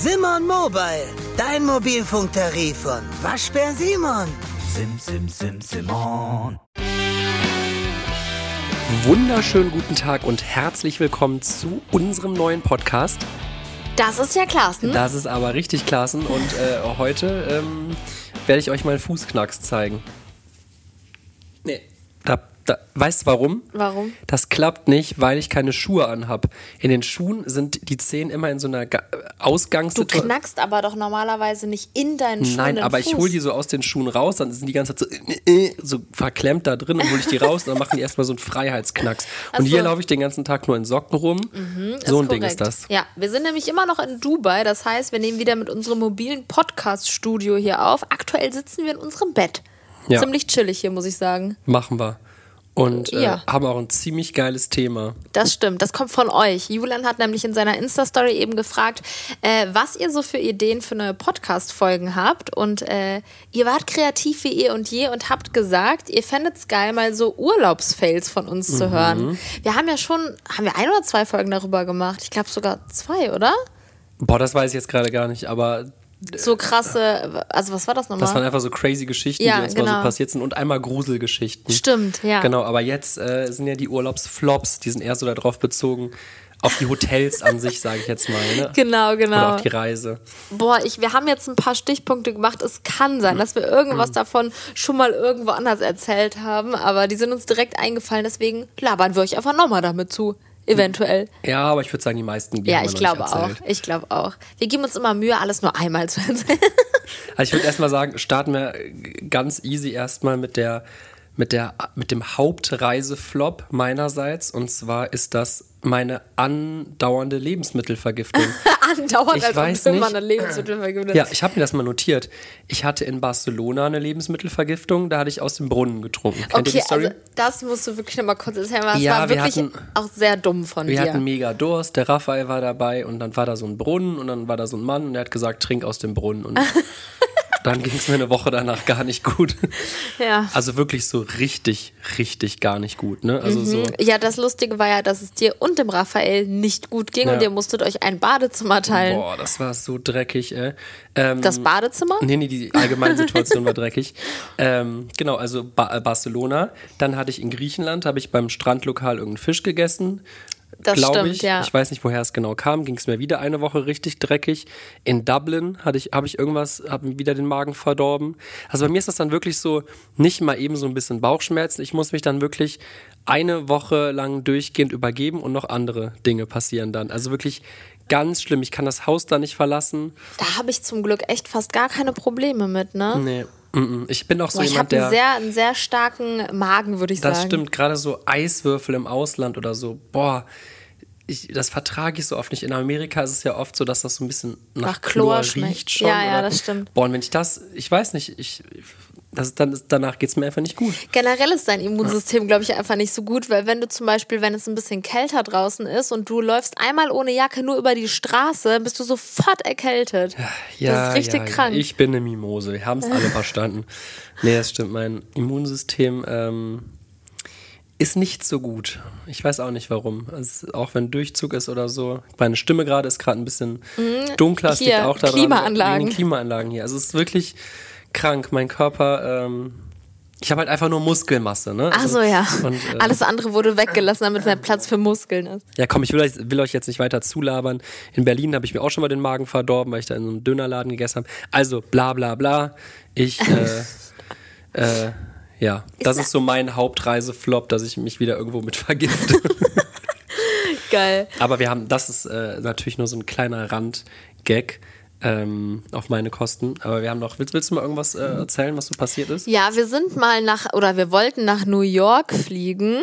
Simon Mobile, dein Mobilfunktarif von Waschbär Simon. Sim, sim, sim, Simon. Wunderschönen guten Tag und herzlich willkommen zu unserem neuen Podcast. Das ist ja Klassen. Das ist aber richtig klassen und äh, heute ähm, werde ich euch meinen Fußknacks zeigen. Nee. Da, da, weißt du warum? Warum? Das klappt nicht, weil ich keine Schuhe anhab. In den Schuhen sind die Zehen immer in so einer Ga- Du Ausgangssituation. knackst aber doch normalerweise nicht in deinen Schuhen. Nein, aber ich Fuß. hole die so aus den Schuhen raus, dann sind die ganze Zeit so, äh, äh, so verklemmt da drin, dann hole ich die raus und dann machen die erstmal so einen Freiheitsknacks. Und Ach hier laufe ich den ganzen Tag nur in Socken rum. so ein Ding ist das. Ja, wir sind nämlich immer noch in Dubai. Das heißt, wir nehmen wieder mit unserem mobilen Podcast-Studio hier auf. Aktuell sitzen wir in unserem Bett. Ja. Ziemlich chillig hier, muss ich sagen. Machen wir. Und äh, Ja. haben auch ein ziemlich geiles Thema. Das stimmt, das kommt von euch. Julian hat nämlich in seiner Insta-Story eben gefragt, äh, was ihr so für Ideen für neue Podcast-Folgen habt. Und äh, ihr wart kreativ wie eh und je und habt gesagt, ihr fändet es geil, mal so Urlaubsfails von uns Mhm. zu hören. Wir haben ja schon, haben wir ein oder zwei Folgen darüber gemacht? Ich glaube sogar zwei, oder? Boah, das weiß ich jetzt gerade gar nicht, aber So krasse, also was war das nochmal? das waren einfach so crazy Geschichten, Ja, die uns mal genau. so passiert sind und einmal Gruselgeschichten. Stimmt, ja. Genau, aber jetzt äh, sind ja die Urlaubsflops, die sind eher so darauf bezogen, auf die Hotels an sich, sage ich jetzt mal. Ne? Genau, genau. Oder auf die Reise. Boah, ich, wir haben jetzt ein paar Stichpunkte gemacht. Es kann sein, dass wir irgendwas davon schon mal irgendwo anders erzählt haben, aber die sind uns direkt eingefallen. Deswegen labern wir euch einfach nochmal damit zu. Eventuell. Ja, aber ich würde sagen, die meisten die Ja, ich glaube auch. Ich glaube auch. Wir geben uns immer Mühe, alles nur einmal zu erzählen. Also ich würde erstmal sagen, starten wir ganz easy erstmal mit der mit der mit dem Hauptreiseflop meinerseits und zwar ist das meine andauernde Lebensmittelvergiftung. Andauernd, Ich als weiß nicht. eine Lebensmittelvergiftung ja, ich habe mir das mal notiert. Ich hatte in Barcelona eine Lebensmittelvergiftung, da hatte ich aus dem Brunnen getrunken. Kennt ihr Okay, die Story? also das musst du wirklich nochmal kurz erzählen, weil es Ja, war wir wirklich hatten- auch sehr dumm von Wir dir. hatten mega Durst, der Raphael war dabei und dann war da so ein Brunnen und dann war da so ein Mann und der hat gesagt, trink aus dem Brunnen. Und dann ging es mir eine Woche danach gar nicht gut. ja. Also wirklich so richtig, richtig gar nicht gut. Ne? Also so. Ja, das Lustige war ja, dass es dir und dem Raphael nicht gut ging Ja. und ihr musstet euch ein Badezimmer teilen. Boah, das war so dreckig, ey. Ähm, Das Badezimmer? Nee, nee, die allgemeine Situation war dreckig. Ähm, genau, also ba Barcelona. Dann hatte ich in Griechenland, habe ich beim Strandlokal irgendeinen Fisch gegessen. Das Glaube stimmt, ich. ja. Ich weiß nicht, woher es genau kam. Ging es mir wieder eine Woche richtig dreckig. In Dublin hatte ich, habe ich irgendwas, habe mir wieder den Magen verdorben. Also bei mir ist das dann wirklich so, nicht mal eben so ein bisschen Bauchschmerzen. Ich muss mich dann wirklich eine Woche lang durchgehend übergeben und noch andere Dinge passieren dann. Also wirklich ganz schlimm. Ich kann das Haus da nicht verlassen. Da habe ich zum Glück echt fast gar keine Probleme mit, ne? Nee. Ich bin auch so Boah, ich jemand, habe einen der. sehr, einen sehr starken Magen, würde ich Das sagen. stimmt, gerade so Eiswürfel im Ausland oder so, boah, ich, das vertrage ich so oft nicht. In Amerika ist es ja oft so, dass das so ein bisschen nach, Nach Chlor, Chlor riecht schmeckt. schon. Ja, ja, das stimmt. Boah, und wenn ich das, ich weiß nicht, ich, das dann, danach geht es mir einfach nicht gut. Generell ist dein Immunsystem, glaube ich, einfach nicht so gut, weil wenn du zum Beispiel, wenn es ein bisschen kälter draußen ist und du läufst einmal ohne Jacke nur über die Straße, bist du sofort erkältet. Ja, das ist richtig ja, krank. Ja. Ich bin eine Mimose, wir haben es alle verstanden. Nee, das stimmt, mein Immunsystem ähm, ist nicht so gut. Ich weiß auch nicht warum. Also, auch wenn Durchzug ist oder so. Meine Stimme gerade ist gerade ein bisschen dunkler. Es Mhm. liegt auch daran, Klimaanlagen. Klimaanlagen hier. Also es ist wirklich krank. Mein Körper, ähm, ich habe halt einfach nur Muskelmasse. Ne? Ach Also, so, ja. Und, äh, Alles andere wurde weggelassen, damit mehr Platz für Muskeln ist. ja, komm, ich will euch, will euch jetzt nicht weiter zulabern. In Berlin habe ich mir auch schon mal den Magen verdorben, weil ich da in so einem Dönerladen gegessen habe. Also, bla bla bla. Ich, äh, äh, ja, das ist so mein Hauptreiseflop, dass ich mich wieder irgendwo mit vergifte. Geil. Aber wir haben, das ist äh, natürlich nur so ein kleiner Randgag ähm, auf meine Kosten. Aber wir haben noch, willst, willst du mal irgendwas äh, erzählen, was so passiert ist? Ja, wir sind mal nach, oder wir wollten nach New York fliegen.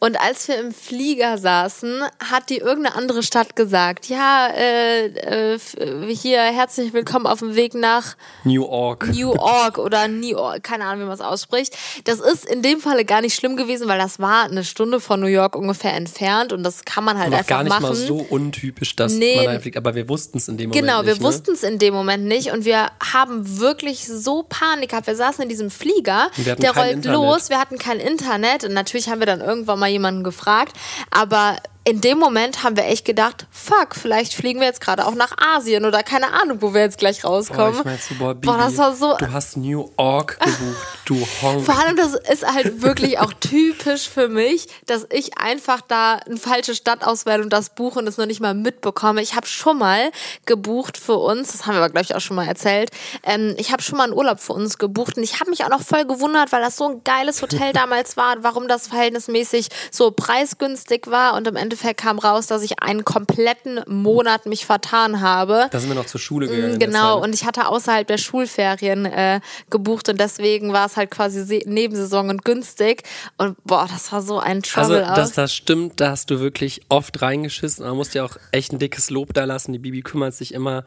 Und als wir im Flieger saßen, hat die irgendeine andere Stadt gesagt, ja, äh, äh, f- hier herzlich willkommen auf dem Weg nach New York. New York oder New York, keine Ahnung, wie man es ausspricht. Das ist in dem Falle gar nicht schlimm gewesen, weil das war eine Stunde von New York ungefähr entfernt und das kann man halt Noch einfach gar nicht machen. mal so untypisch, dass Nee. man einfliegt, aber wir wussten es in dem Moment Genau, nicht. wir ne? wussten es in dem Moment nicht und wir haben wirklich so Panik gehabt. Wir saßen in diesem Flieger, Und der rollt Internet. los, wir hatten kein Internet und natürlich haben wir dann irgendwann mal jemanden gefragt, aber in dem Moment haben wir echt gedacht, fuck, vielleicht fliegen wir jetzt gerade auch nach Asien oder keine Ahnung, wo wir jetzt gleich rauskommen. Boah, ich meinst du, boah, Bibi, Boah, das war so. du hast New York gebucht, du Honk. Vor allem, das ist halt wirklich auch typisch für mich, dass ich einfach da eine falsche Stadt auswähle und das buche und es noch nicht mal mitbekomme. Ich habe schon mal gebucht für uns, das haben wir aber, glaube ich, auch schon mal erzählt. Ähm, ich habe schon mal einen Urlaub für uns gebucht und ich habe mich auch noch voll gewundert, weil das so ein geiles Hotel damals war, warum das verhältnismäßig so preisgünstig war und im Endeffekt kam raus, dass ich einen kompletten Monat mich vertan habe. Da sind wir noch zur Schule gegangen. Mm, der Genau, und ich hatte außerhalb der Schulferien äh, gebucht und deswegen war es halt quasi Nebensaison und günstig. Und boah, das war so ein Also, Trouble dass aus. das stimmt, da hast du wirklich oft reingeschissen. Man muss dir auch echt ein dickes Lob da lassen. Die Bibi kümmert sich immer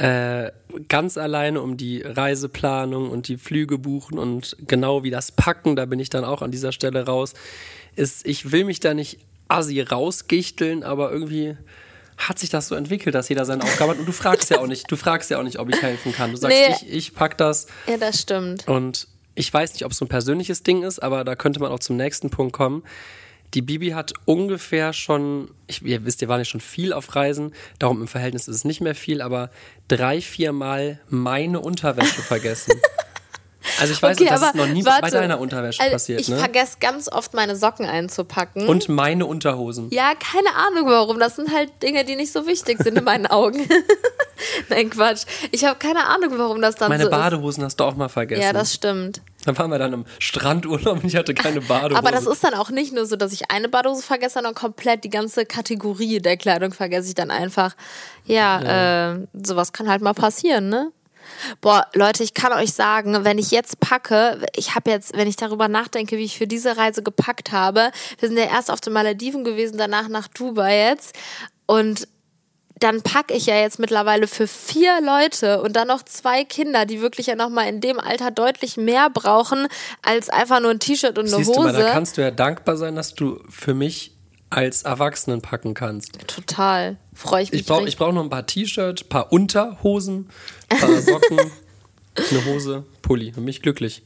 äh, ganz alleine um die Reiseplanung und die Flüge buchen und genau wie das Packen, da bin ich dann auch an dieser Stelle raus. Ist, ich will mich da nicht assi rausgichteln, aber irgendwie hat sich das so entwickelt, dass jeder seine Aufgabe hat. Und du fragst ja auch nicht, du fragst ja auch nicht, ob ich helfen kann. Du sagst, Nee. ich, ich pack das. Ja, das stimmt. Und ich weiß nicht, ob es so ein persönliches Ding ist, aber da könnte man auch zum nächsten Punkt kommen. Die Bibi hat ungefähr schon, ich, ihr wisst, ihr waren ja schon viel auf Reisen, darum im Verhältnis ist es nicht mehr viel, aber drei, vier Mal meine Unterwäsche vergessen. Also ich weiß, Okay, das aber ist noch nie warte. bei deiner Unterwäsche Also, passiert, ich ne? vergesse ganz oft meine Socken einzupacken. Und meine Unterhosen. ja, keine Ahnung warum. Das sind halt Dinge, die nicht so wichtig sind in meinen Augen. Nein, Quatsch. Ich habe keine Ahnung, warum das dann Meine so Badehosen hast du auch mal vergessen. Ja, das stimmt. dann waren wir dann im Strandurlaub und ich hatte keine Badehose. Aber das ist dann auch nicht nur so, dass ich eine Badehose vergesse, sondern komplett die ganze Kategorie der Kleidung vergesse ich dann einfach. Ja, Äh, sowas kann halt mal passieren, ne? Boah, Leute, ich kann euch sagen, wenn ich jetzt packe, ich habe jetzt, wenn ich darüber nachdenke, wie ich für diese Reise gepackt habe, wir sind ja erst auf den Malediven gewesen, danach nach Dubai jetzt und dann packe ich ja jetzt mittlerweile für vier Leute und dann noch zwei Kinder, die wirklich ja nochmal in dem Alter deutlich mehr brauchen als einfach nur ein T-Shirt und eine Siehst du mal, Hose. da kannst du ja dankbar sein, dass du für mich als Erwachsenen packen kannst. Total. Freue ich mich Ich brauche brauch noch ein paar T-Shirts, ein paar Unterhosen, ein paar Socken, eine Hose, Pulli. Dann bin ich glücklich.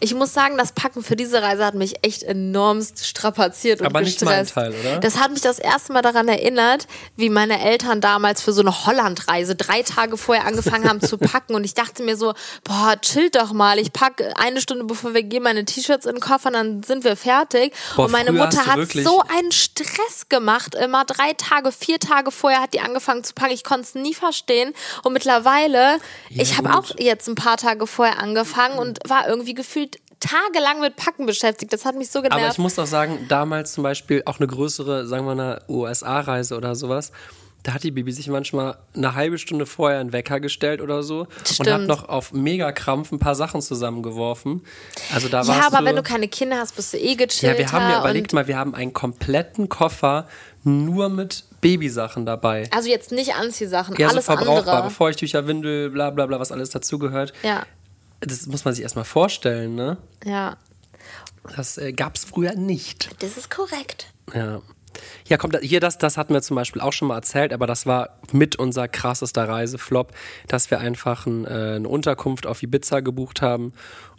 Ich muss sagen, das Packen für diese Reise hat mich echt enormst strapaziert und Aber nicht mein gestresst. Teil, oder? Das hat mich das erste Mal daran erinnert, wie meine Eltern damals für so eine Hollandreise drei Tage vorher angefangen haben zu packen und ich dachte mir so, boah, chill doch mal, ich packe eine Stunde bevor wir gehen meine T-Shirts in den Koffer, dann sind wir fertig. Boah, und meine Mutter hat so einen Stress gemacht, immer drei Tage, vier Tage vorher hat die angefangen zu packen. Ich konnte es nie verstehen und mittlerweile, ich habe auch jetzt ein paar Tage vorher angefangen und war irgendwie gefühlt tagelang mit Packen beschäftigt. Das hat mich so genervt. Aber ich muss auch sagen, damals zum Beispiel auch eine größere, sagen wir eine USA-Reise oder sowas, da hat die Bibi sich manchmal eine halbe Stunde vorher einen Wecker gestellt oder so und hat Stimmt. noch auf Megakrampf ein paar Sachen zusammengeworfen. Also da ja, warst aber du, wenn du keine Kinder hast, bist du eh gechillter. Ja, wir haben ja überlegt mal, wir haben einen kompletten Koffer nur mit Babysachen dabei. also jetzt nicht Anziehsachen, Ja, so alles verbrauchbar, andere. Feuchttücher, Windel, bla bla bla, was alles dazugehört. Ja, Das muss man sich erstmal vorstellen, ne? ja. Das äh, gab es früher nicht. Das ist korrekt. Ja. Ja, kommt hier das, das hatten wir zum Beispiel auch schon mal erzählt, aber das war mit unser krassester Reiseflop, dass wir einfach ein, äh, eine Unterkunft auf Ibiza gebucht haben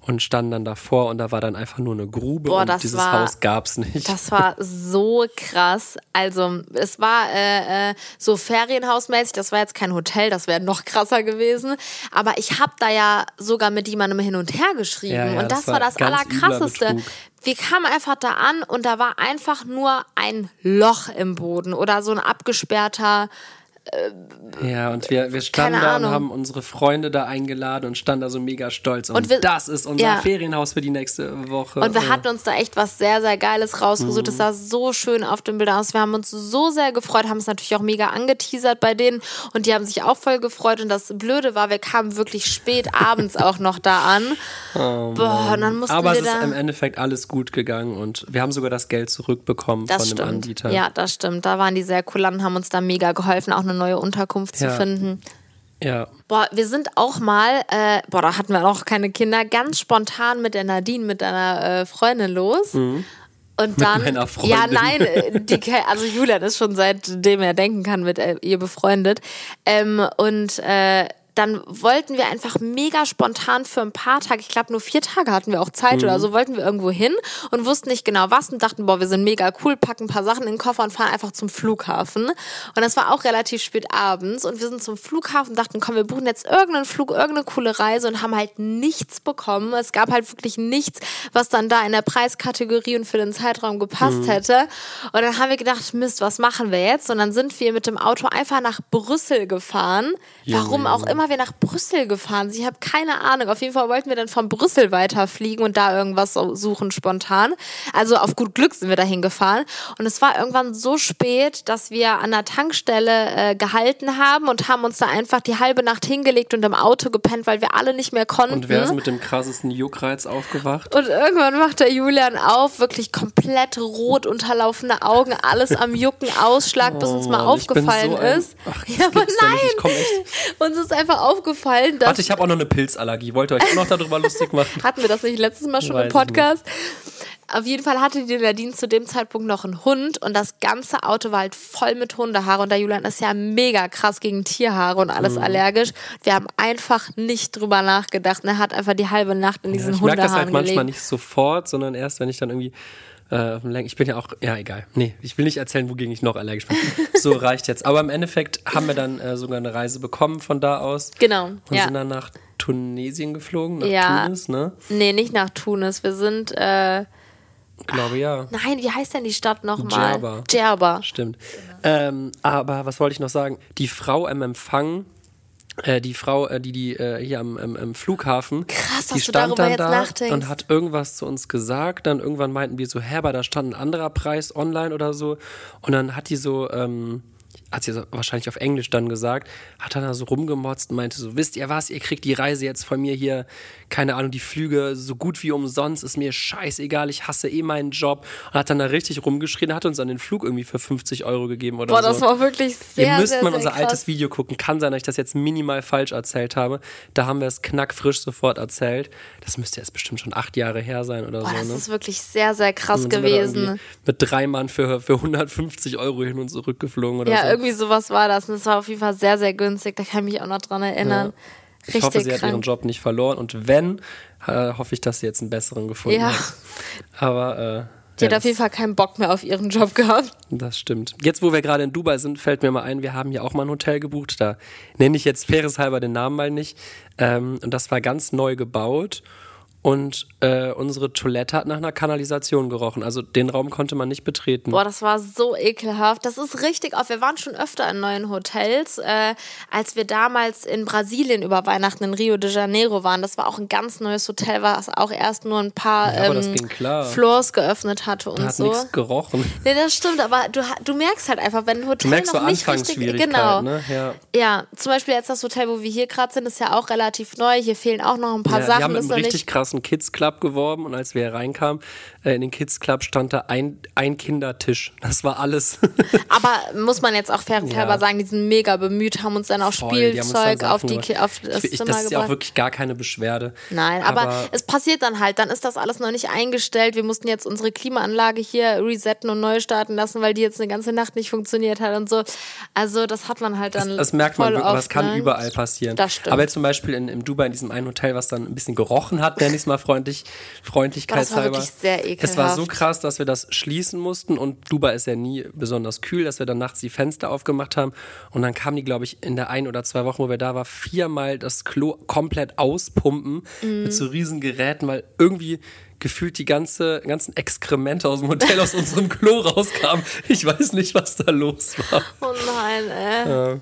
und standen dann davor und da war dann einfach nur eine Grube Boah, und dieses war- Haus gab's nicht. Das war so krass. Also, es war äh, äh, so Ferienhausmäßig, das war jetzt kein Hotel, das wäre noch krasser gewesen. Aber ich habe da ja sogar mit jemandem hin und her geschrieben. Ja, ja, und das, das war das Allerkrasseste. Wir kamen einfach da an und da war einfach nur ein Loch im Boden oder so ein abgesperrter Ja, und wir, wir standen da und haben unsere Freunde da eingeladen und standen da so mega stolz. Und, Und wir- das ist unser ja. Ferienhaus für die nächste Woche. Und wir Äh, hatten uns da echt was sehr, sehr Geiles rausgesucht. Mhm. Es sah so schön auf den Bildern aus. Wir haben uns so sehr gefreut, haben es natürlich auch mega angeteasert bei denen und die haben sich auch voll gefreut. Und das Blöde war, wir kamen wirklich spät abends auch noch da an. Boah, und dann mussten Oh aber wir es ist im Endeffekt alles gut gegangen und wir haben sogar das Geld zurückbekommen Das von dem stimmt. Anbieter. Ja, das stimmt. Da waren die sehr kulant, haben uns da mega geholfen, auch eine neue Unterkunft zu Ja. finden. ja. Boah, wir sind auch mal, äh, boah, da hatten wir noch keine Kinder, ganz spontan mit der Nadine, mit deiner äh, Freundin los. Und dann, Mhm. meiner Freundin. ja, nein, äh, die, also Julian ist schon seitdem er denken kann mit äh, ihr befreundet. Ähm, und äh, dann wollten wir einfach mega spontan für ein paar Tage, ich glaube nur vier Tage hatten wir auch Zeit oder so, wollten wir irgendwo hin und wussten nicht genau was und dachten, boah, wir sind mega cool, packen ein paar Sachen in den Koffer und fahren einfach zum Flughafen. Und das war auch relativ spät abends und wir sind zum Flughafen, dachten, komm, wir buchen jetzt irgendeinen Flug, irgendeine coole Reise und haben halt nichts bekommen. Es gab halt wirklich nichts, was dann da in der Preiskategorie und für den Zeitraum gepasst hätte. Und dann haben wir gedacht, Mist, was machen wir jetzt? Und dann sind wir mit dem Auto einfach nach Brüssel gefahren. Warum auch immer wir nach Brüssel gefahren sind. Ich habe keine Ahnung. Auf jeden Fall wollten wir dann von Brüssel weiterfliegen und da irgendwas suchen spontan. Also auf gut Glück sind wir dahin gefahren. Und es war irgendwann so spät, dass wir an der Tankstelle äh, gehalten haben und haben uns da einfach die halbe Nacht hingelegt und im Auto gepennt, weil wir alle nicht mehr konnten. Und wer ist mit dem krassesten Juckreiz aufgewacht? Und irgendwann macht der Julian auf, wirklich komplett rot unterlaufene Augen, alles am Jucken, Ausschlag, bis uns mal Oh, bin aufgefallen so ein- ist. Ach, das ja, aber nein, uns ist einfach aufgefallen, dass Warte, ich habe auch noch eine Pilzallergie. Wollt ihr euch auch noch darüber lustig machen? hatten wir das nicht letztes Mal schon Weiß im ich Podcast? Auf jeden Fall hatte die Nadine zu dem Zeitpunkt noch einen Hund und das ganze Auto war halt voll mit Hundehaare und der Julian ist ja mega krass gegen Tierhaare und Mhm. alles allergisch. Wir haben einfach nicht drüber nachgedacht und er hat einfach die halbe Nacht in diesen ich merke das halt Hundehaaren manchmal nicht sofort, sondern erst, wenn ich dann irgendwie äh, ich bin ja auch, ja egal. Nee, ich will nicht erzählen, wogegen ich noch allergisch bin. So reicht jetzt. Aber im Endeffekt haben wir dann äh, sogar eine Reise bekommen von da aus. Genau, Und ja. sind dann nach Tunesien geflogen, nach Ja. Tunis, ne? Nee, nicht nach Tunis. Wir sind, äh, Glaube ja. nein, wie heißt denn die Stadt nochmal? Djerba. Djerba. Stimmt. Ähm, aber was wollte ich noch sagen? Die Frau am Empfang, äh, die Frau, äh, die, die äh, hier am, am, am Flughafen, Krass, die stand dann da nachdenkst. und hat irgendwas zu uns gesagt. Dann irgendwann meinten wir so, hä, aber da stand ein anderer Preis online oder so. Und dann hat die so, ähm, hat sie so wahrscheinlich auf Englisch dann gesagt, hat dann da so rumgemotzt und meinte so, wisst ihr was, ihr kriegt die Reise jetzt von mir hier, keine Ahnung, die Flüge so gut wie umsonst, ist mir scheißegal, ich hasse eh meinen Job. Und hat dann da richtig rumgeschrien, hat uns dann den Flug irgendwie für 50 Euro gegeben oder Boah, so. das war wirklich sehr, Ihr müsst sehr, mal sehr unser krass. altes Video gucken. Kann sein, dass ich das jetzt minimal falsch erzählt habe. Da haben wir es knackfrisch sofort erzählt. Das müsste jetzt bestimmt schon acht Jahre her sein oder Boah, so. das ne? ist wirklich sehr, sehr krass gewesen. Mit drei Mann für, für 150 Euro hin und zurück geflogen oder Ja, so. irgendwie sowas war das. Und das war auf jeden Fall sehr, sehr günstig. Da kann ich mich auch noch dran erinnern. Richtig Ich hoffe, sie hat ihren krank. Job nicht verloren. Und wenn, äh, hoffe ich, dass sie jetzt einen besseren gefunden Ja. hat. Aber äh, Die ja, hat auf jeden Fall keinen Bock mehr auf ihren Job gehabt. Das stimmt. Jetzt, wo wir gerade in Dubai sind, fällt mir mal ein, wir haben hier auch mal ein Hotel gebucht. Da nenne ich jetzt faireshalber den Namen mal nicht. Ähm, und das war ganz neu gebaut. Und äh, unsere Toilette hat nach einer Kanalisation gerochen. Also den Raum konnte man nicht betreten. Boah, das war so ekelhaft. Das ist richtig auf. Wir waren schon öfter in neuen Hotels, äh, als wir damals in Brasilien über Weihnachten in Rio de Janeiro waren. Das war auch ein ganz neues Hotel, was auch erst nur ein paar Ja, ähm. Floors geöffnet hatte und hat so. nichts gerochen. Nee, das stimmt, aber du, du merkst halt einfach, wenn ein Hotel Du merkst noch so nicht richtig genau. ne? Ja. Ja, zum Beispiel jetzt das Hotel, wo wir hier gerade sind, ist ja auch relativ neu. Hier fehlen auch noch ein paar Ja, Sachen. die haben mit einem richtig krassen Kids Club geworben und als wir hier reinkamen, äh, in den Kids Club stand da ein, ein Kindertisch. Das war alles. Aber muss man jetzt auch fairenshalber Ja. sagen, die sind mega bemüht, haben uns dann auch Voll, dann Spielzeug Sachen auf, die, gebracht. Ki- auf das ich, ich, Zimmer Das ist ja auch gebracht. wirklich gar keine Beschwerde. Nein, aber, es passiert dann halt. Dann ist das alles noch nicht eingestellt. Wir mussten jetzt unsere Klimaanlage hier resetten und neu starten lassen, weil die jetzt eine ganze Nacht nicht funktioniert hat und so. Also das hat man halt dann Das, das merkt man wirklich, aber oft, es kann ne? überall passieren. Das stimmt. Aber jetzt zum Beispiel in, in Dubai, in diesem einen Hotel, was dann ein bisschen gerochen hat, nenne ich es mal freundlich, freundlichkeitshalber. wirklich sehr Es war so ekelhaft. krass, dass wir das schließen mussten und Dubai ist ja nie besonders kühl, dass wir dann nachts die Fenster aufgemacht haben und dann kamen die, glaube ich, in der ein oder zwei Wochen, wo wir da waren, viermal das Klo komplett auspumpen Mhm. mit so riesen Geräten, weil irgendwie gefühlt die ganze, ganzen Exkremente aus dem Hotel aus unserem Klo rauskamen. Ich weiß nicht, was da los war. Oh nein, äh.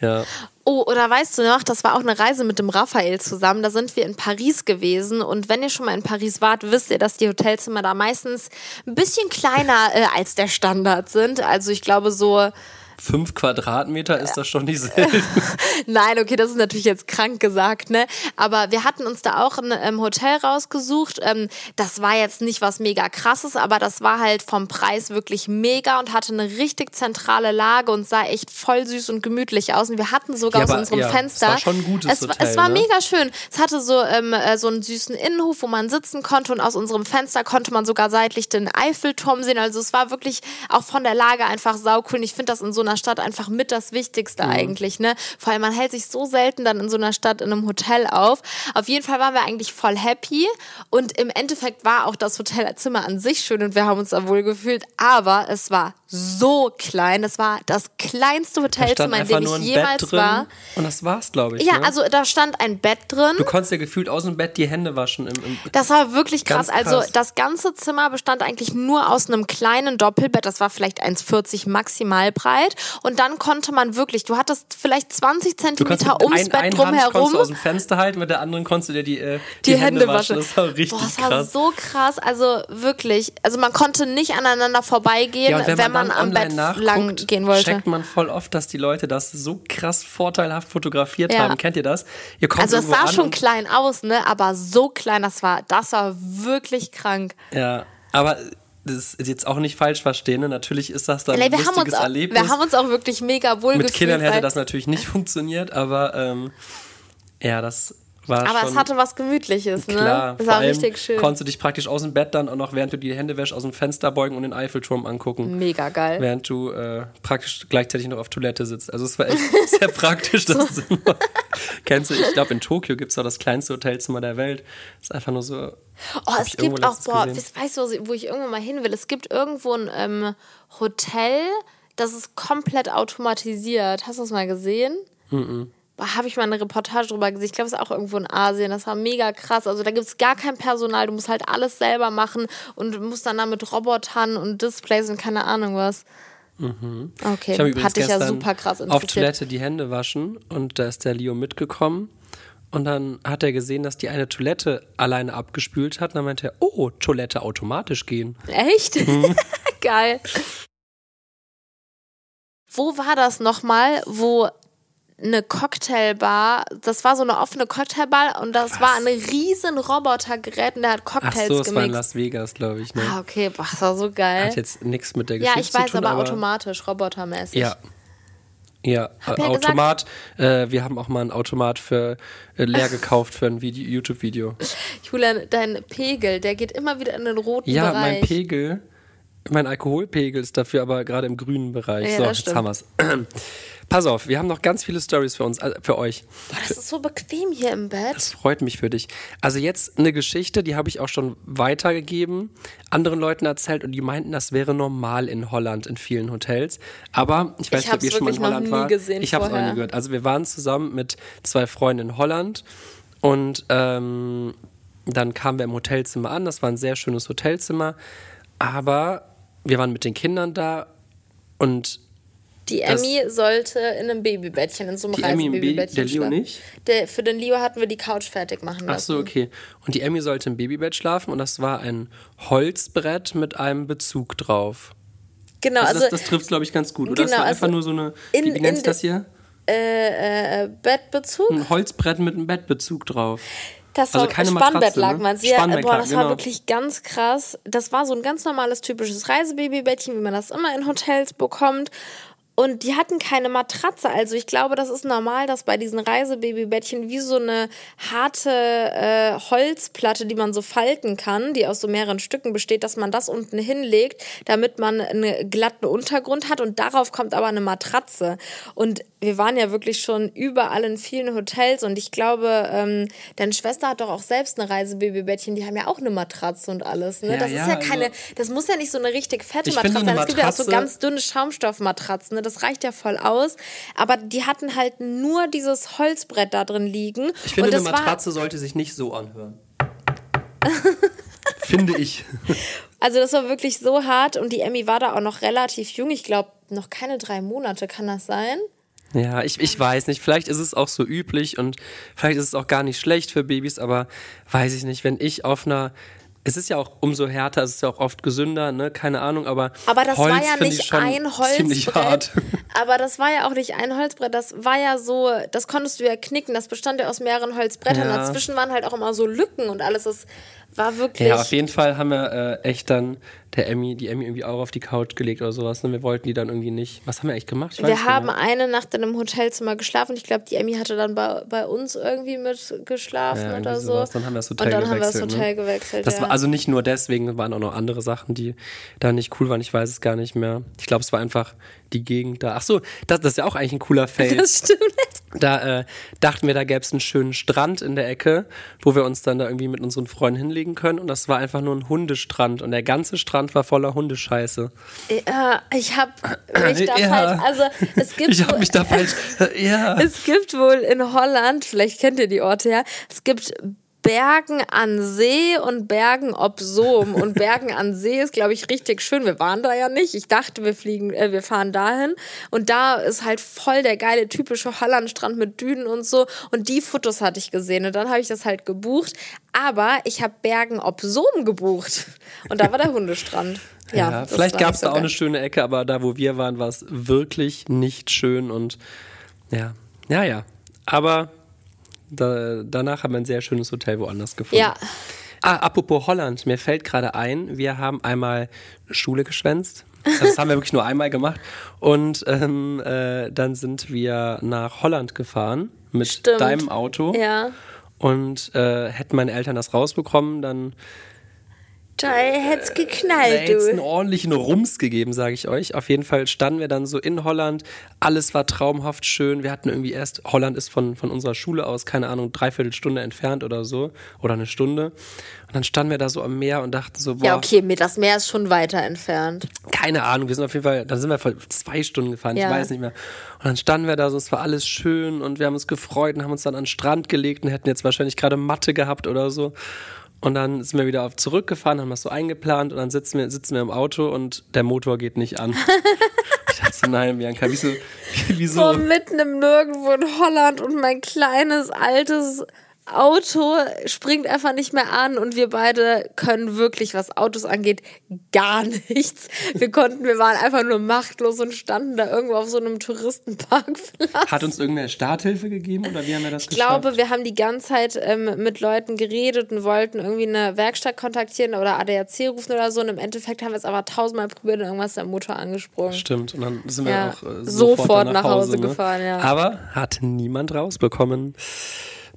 Ja. Oh, oder weißt du noch, das war auch eine Reise mit dem Raphael zusammen. Da sind wir in Paris gewesen. Und wenn ihr schon mal in Paris wart, wisst ihr, dass die Hotelzimmer da meistens ein bisschen kleiner äh, als der Standard sind. Also ich glaube so, Fünf Quadratmeter ist das schon nicht selten. nein, okay, das ist natürlich jetzt krank gesagt, ne? Aber wir hatten uns da auch ein ähm, Hotel rausgesucht. Ähm, das war jetzt nicht was mega krasses, aber das war halt vom Preis wirklich mega und hatte eine richtig zentrale Lage und sah echt voll süß und gemütlich aus. Und wir hatten sogar Ja, aus unserem ja, es Fenster. war schon ein gutes es, Hotel, Es war ne? mega schön. Es hatte so, ähm, äh, so einen süßen Innenhof, wo man sitzen konnte und aus unserem Fenster konnte man sogar seitlich den Eiffelturm sehen. Also es war wirklich auch von der Lage einfach saucool. Und ich finde das in so einer einer Stadt einfach mit das Mhm. Wichtigste eigentlich, ne? Vor allem, man hält sich so selten dann in so einer Stadt in einem Hotel auf. Auf jeden Fall waren wir eigentlich voll happy und im Endeffekt war auch das Hotelzimmer an sich schön und wir haben uns da wohl gefühlt, aber es war so klein. Es war das kleinste Hotelzimmer, in dem ich jemals drin war. und das war's, glaube ich. Ja, ne? also da stand ein Bett drin. Du konntest ja gefühlt aus dem Bett die Hände waschen. Im, im Das war wirklich krass. Krass. Also das ganze Zimmer bestand eigentlich nur aus einem kleinen Doppelbett. Das war vielleicht 1,40 maximal breit. Und dann konnte man wirklich, du hattest vielleicht 20 du konntest Zentimeter ums ein, Bett Hand drumherum. du aus dem Fenster halten, mit der anderen konntest du dir die, äh, die, Hände waschen. Das war richtig Boah, das war krass. so krass. Also wirklich. Also man konnte nicht aneinander vorbeigehen, Ja, und wenn, man, dann am Bett lang gehen wollte. checkt man voll oft, dass die Leute das so krass vorteilhaft fotografiert Ja. haben. Kennt ihr das? Ihr kommt Also es sah schon klein aus, ne? Aber so klein, das war, das war wirklich krank. Ja, aber das ist jetzt auch nicht falsch verstehen. Ne? Natürlich ist das dann Nee, ein wir, haben uns lustiges auch, Erlebnis. wir haben uns auch wirklich mega wohl Mit. Kindern hätte das natürlich nicht funktioniert, aber ähm, ja, das war aber es hatte was Gemütliches, ne? klar. Es Vor war allem richtig schön. konntest du dich praktisch aus dem Bett dann auch noch, während du die Hände wäschst, aus dem Fenster beugen und den Eiffelturm angucken. Mega geil. Während du äh, praktisch gleichzeitig noch auf Toilette sitzt. Also es war echt sehr praktisch, das Zimmer. Kennst du, ich glaube in Tokio gibt es auch das kleinste Hotelzimmer der Welt. Das ist einfach nur so. Oh, es irgendwo gibt auch, boah, weißt du, wo ich- wo ich irgendwann mal hin will? Es gibt irgendwo ein ähm, Hotel, das ist komplett automatisiert. Hast du das mal gesehen? Boah, Habe ich mal eine Reportage drüber gesehen. Ich glaube, es ist auch irgendwo in Asien. Das war mega krass. Also da gibt es gar kein Personal. Du musst halt alles selber machen und musst dann da mit Robotern und Displays und keine Ahnung was. Okay, Mhm. Ich habe übrigens hat dich ja super krass auf. Toilette die Hände waschen und da ist der Leo mitgekommen. Und dann hat er gesehen, dass die eine Toilette alleine abgespült hat. Und dann meinte er, oh, Toilette automatisch gehen. Echt? Mhm. Geil. Wo war das nochmal, wo eine Cocktailbar, das war so eine offene Cocktailbar und das war ein riesen Robotergerät und der hat Ach Cocktails so, es war in. Las Vegas, glaube ich. Ne? Ah, okay, boah, das war so geil. Hat jetzt nichts mit der Ja, Geschichte ich weiß, zu tun, aber, automatisch, robotermäßig. Ja. Ja, äh, ja Automat. Äh, wir haben auch mal einen Automat für äh, leer gekauft für ein Video- YouTube-Video. Julian, dein Pegel, der geht immer wieder in den roten Ja, Bereich. mein Pegel, mein Alkoholpegel ist dafür aber gerade im grünen Bereich. Ja, so, das jetzt stimmt. haben wir's. Pass auf, wir haben noch ganz viele Stories für uns, äh, für euch. Boah, das ist so bequem hier im Bett. Das freut mich für dich. Also jetzt eine Geschichte, die habe ich auch schon weitergegeben, anderen Leuten erzählt und die meinten, das wäre normal in Holland in vielen Hotels. Aber ich weiß Ich nicht, ob ihr schon mal in Holland nie war. gesehen ich habe es auch nie gehört. Also wir waren zusammen mit zwei Freunden in Holland und ähm, dann kamen wir im Hotelzimmer an. Das war ein sehr schönes Hotelzimmer, aber wir waren mit den Kindern da und Die Emmy sollte in einem Babybettchen, in so einem Reisebabybettchen der Leo schlafen. nicht? Der, für den Leo hatten wir die Couch fertig machen lassen. Ach so, okay. Und die Emmy sollte im Babybett schlafen und das war ein Holzbrett mit einem Bezug drauf. Genau, Also, also, das, das trifft es, glaube ich, ganz gut. Oder? genau, das war einfach also nur so eine, in- wie, sich in das hier? äh, Bettbezug. Ein Holzbrett mit einem Bettbezug drauf. Das Also war keine Spannbett lag ne? man. Ja, Spannbett boah, das war genau. wirklich ganz krass. Das war so ein ganz normales, typisches Reisebabybettchen, wie man das immer in Hotels bekommt. Und die hatten keine Matratze. Also ich glaube, das ist normal, dass bei diesen Reisebabybettchen wie so eine harte äh, Holzplatte, die man so falten kann, die aus so mehreren Stücken besteht, dass man das unten hinlegt, damit man einen glatten Untergrund hat und darauf kommt aber eine Matratze. Und wir waren ja wirklich schon überall in vielen Hotels und ich glaube, ähm, deine Schwester hat doch auch selbst eine Reisebabybettchen, die haben ja auch eine Matratze und alles. Ne? Ja, das ist ja, ja keine, also- das muss ja nicht so eine richtig fette Matratze sein. Es gibt ja auch so ganz dünne Schaumstoffmatratzen, ne? Das reicht ja voll aus. Aber die hatten halt nur dieses Holzbrett da drin liegen. Ich finde, eine das war, Matratze sollte sich nicht so anhören. finde ich. Also das war wirklich so hart und die Emmy war da auch noch relativ jung. Ich glaube, noch keine drei Monate kann das sein. Ja, ich, ich weiß nicht. Vielleicht ist es auch so üblich und vielleicht ist es auch gar nicht schlecht für Babys, aber weiß ich nicht, wenn ich auf einer. Es ist ja auch umso härter, es ist ja auch oft gesünder, ne? Keine Ahnung, aber. Aber das Holz war ja nicht ein Holzbrett. hart. Aber das war ja auch nicht ein Holzbrett. Das war ja so, das konntest du ja knicken. Das bestand ja aus mehreren Holzbrettern. Ja. Dazwischen waren halt auch immer so Lücken und alles. Das war wirklich. Ja, auf jeden Fall haben wir äh, echt dann der Emmy, die Emmy irgendwie auch auf die Couch gelegt oder sowas. Ne? Wir wollten die dann irgendwie nicht. Was haben wir eigentlich gemacht? Wir nicht haben eine Nacht in einem Hotelzimmer geschlafen. Ich glaube, die Emmy hatte dann bei, bei uns irgendwie mit geschlafen Ja, oder so. sowas. Dann haben wir das Hotel und dann haben wir das ne? Hotel gewechselt. Das ja. war, Also nicht nur deswegen, waren auch noch andere Sachen, die da nicht cool waren. Ich weiß es gar nicht mehr. Ich glaube, es war einfach die Gegend da. Ach so, das, das ist ja auch eigentlich ein cooler Fail. Das stimmt. Da äh, dachten wir, da gäbe es einen schönen Strand in der Ecke, wo wir uns dann da irgendwie mit unseren Freunden hinlegen können. Und das war einfach nur ein Hundestrand. Und der ganze Strand war voller Hundescheiße. Ja, ich habe mich da Ja. falsch. Also es gibt Ich habe mich da falsch. Ja. Es gibt wohl in Holland, vielleicht kennt ihr die Orte ja, es gibt Bergen an See und Bergen ob Sohm. Und Bergen an See ist, glaube ich, richtig schön. Wir waren da ja nicht. Ich dachte, wir fliegen, äh, wir fahren dahin. Und da ist halt voll der geile typische Hollandstrand mit Dünen und so. Und die Fotos hatte ich gesehen. Und dann habe ich das halt gebucht. Aber ich habe Bergen ob Sohm gebucht. Und da war der Hundestrand. Ja, Ja, vielleicht gab es so da auch geil. eine schöne Ecke, aber da, wo wir waren, war es wirklich nicht schön und ja, ja, ja. Aber da, danach haben wir ein sehr schönes Hotel woanders gefunden. Ja. Ah, apropos Holland, mir fällt gerade ein, wir haben einmal Schule geschwänzt. Also Das haben wir wirklich nur einmal gemacht. Und ähm, äh, dann sind wir nach Holland gefahren mit Stimmt. deinem Auto. Ja. Und äh, hätten meine Eltern das rausbekommen, dann Da hätte es da geknallt, hätte es einen ordentlichen Rums gegeben, sage ich euch. Auf jeden Fall standen wir dann so in Holland. Alles war traumhaft schön. Wir hatten irgendwie erst, Holland ist von, von unserer Schule aus, keine Ahnung, dreiviertel Stunde entfernt oder so. Oder eine Stunde. Und dann standen wir da so am Meer und dachten so, boah, Ja, okay, mir das Meer ist schon weiter entfernt. keine Ahnung, wir sind auf jeden Fall, dann sind wir vor zwei Stunden gefahren, Ja. ich weiß nicht mehr. Und dann standen wir da so, es war alles schön und wir haben uns gefreut und haben uns dann an den Strand gelegt und hätten jetzt wahrscheinlich gerade Matte gehabt oder so. Und dann sind wir wieder auf zurückgefahren, haben das so eingeplant und dann sitzen wir, sitzen wir im Auto und der Motor geht nicht an. ich dachte so, nein, Bianca, wieso? wieso? Vor mitten im Nirgendwo in Holland und mein kleines, altes Auto springt einfach nicht mehr an und wir beide können wirklich, was Autos angeht, gar nichts. Wir konnten, wir waren einfach nur machtlos und standen da irgendwo auf so einem Touristenparkplatz. Hat uns irgendeine Starthilfe gegeben oder wie haben wir das Ich glaube, wir haben die ganze Zeit ähm, mit Leuten geredet und wollten irgendwie eine Werkstatt kontaktieren oder ADAC rufen oder so. Und im Endeffekt haben wir es aber tausendmal probiert und irgendwas ist der Motor angesprungen. Stimmt, und dann sind wir Ja, auch äh, sofort sofort, nach nach Hause Hause, ne? gefahren, ja. Aber hat niemand rausbekommen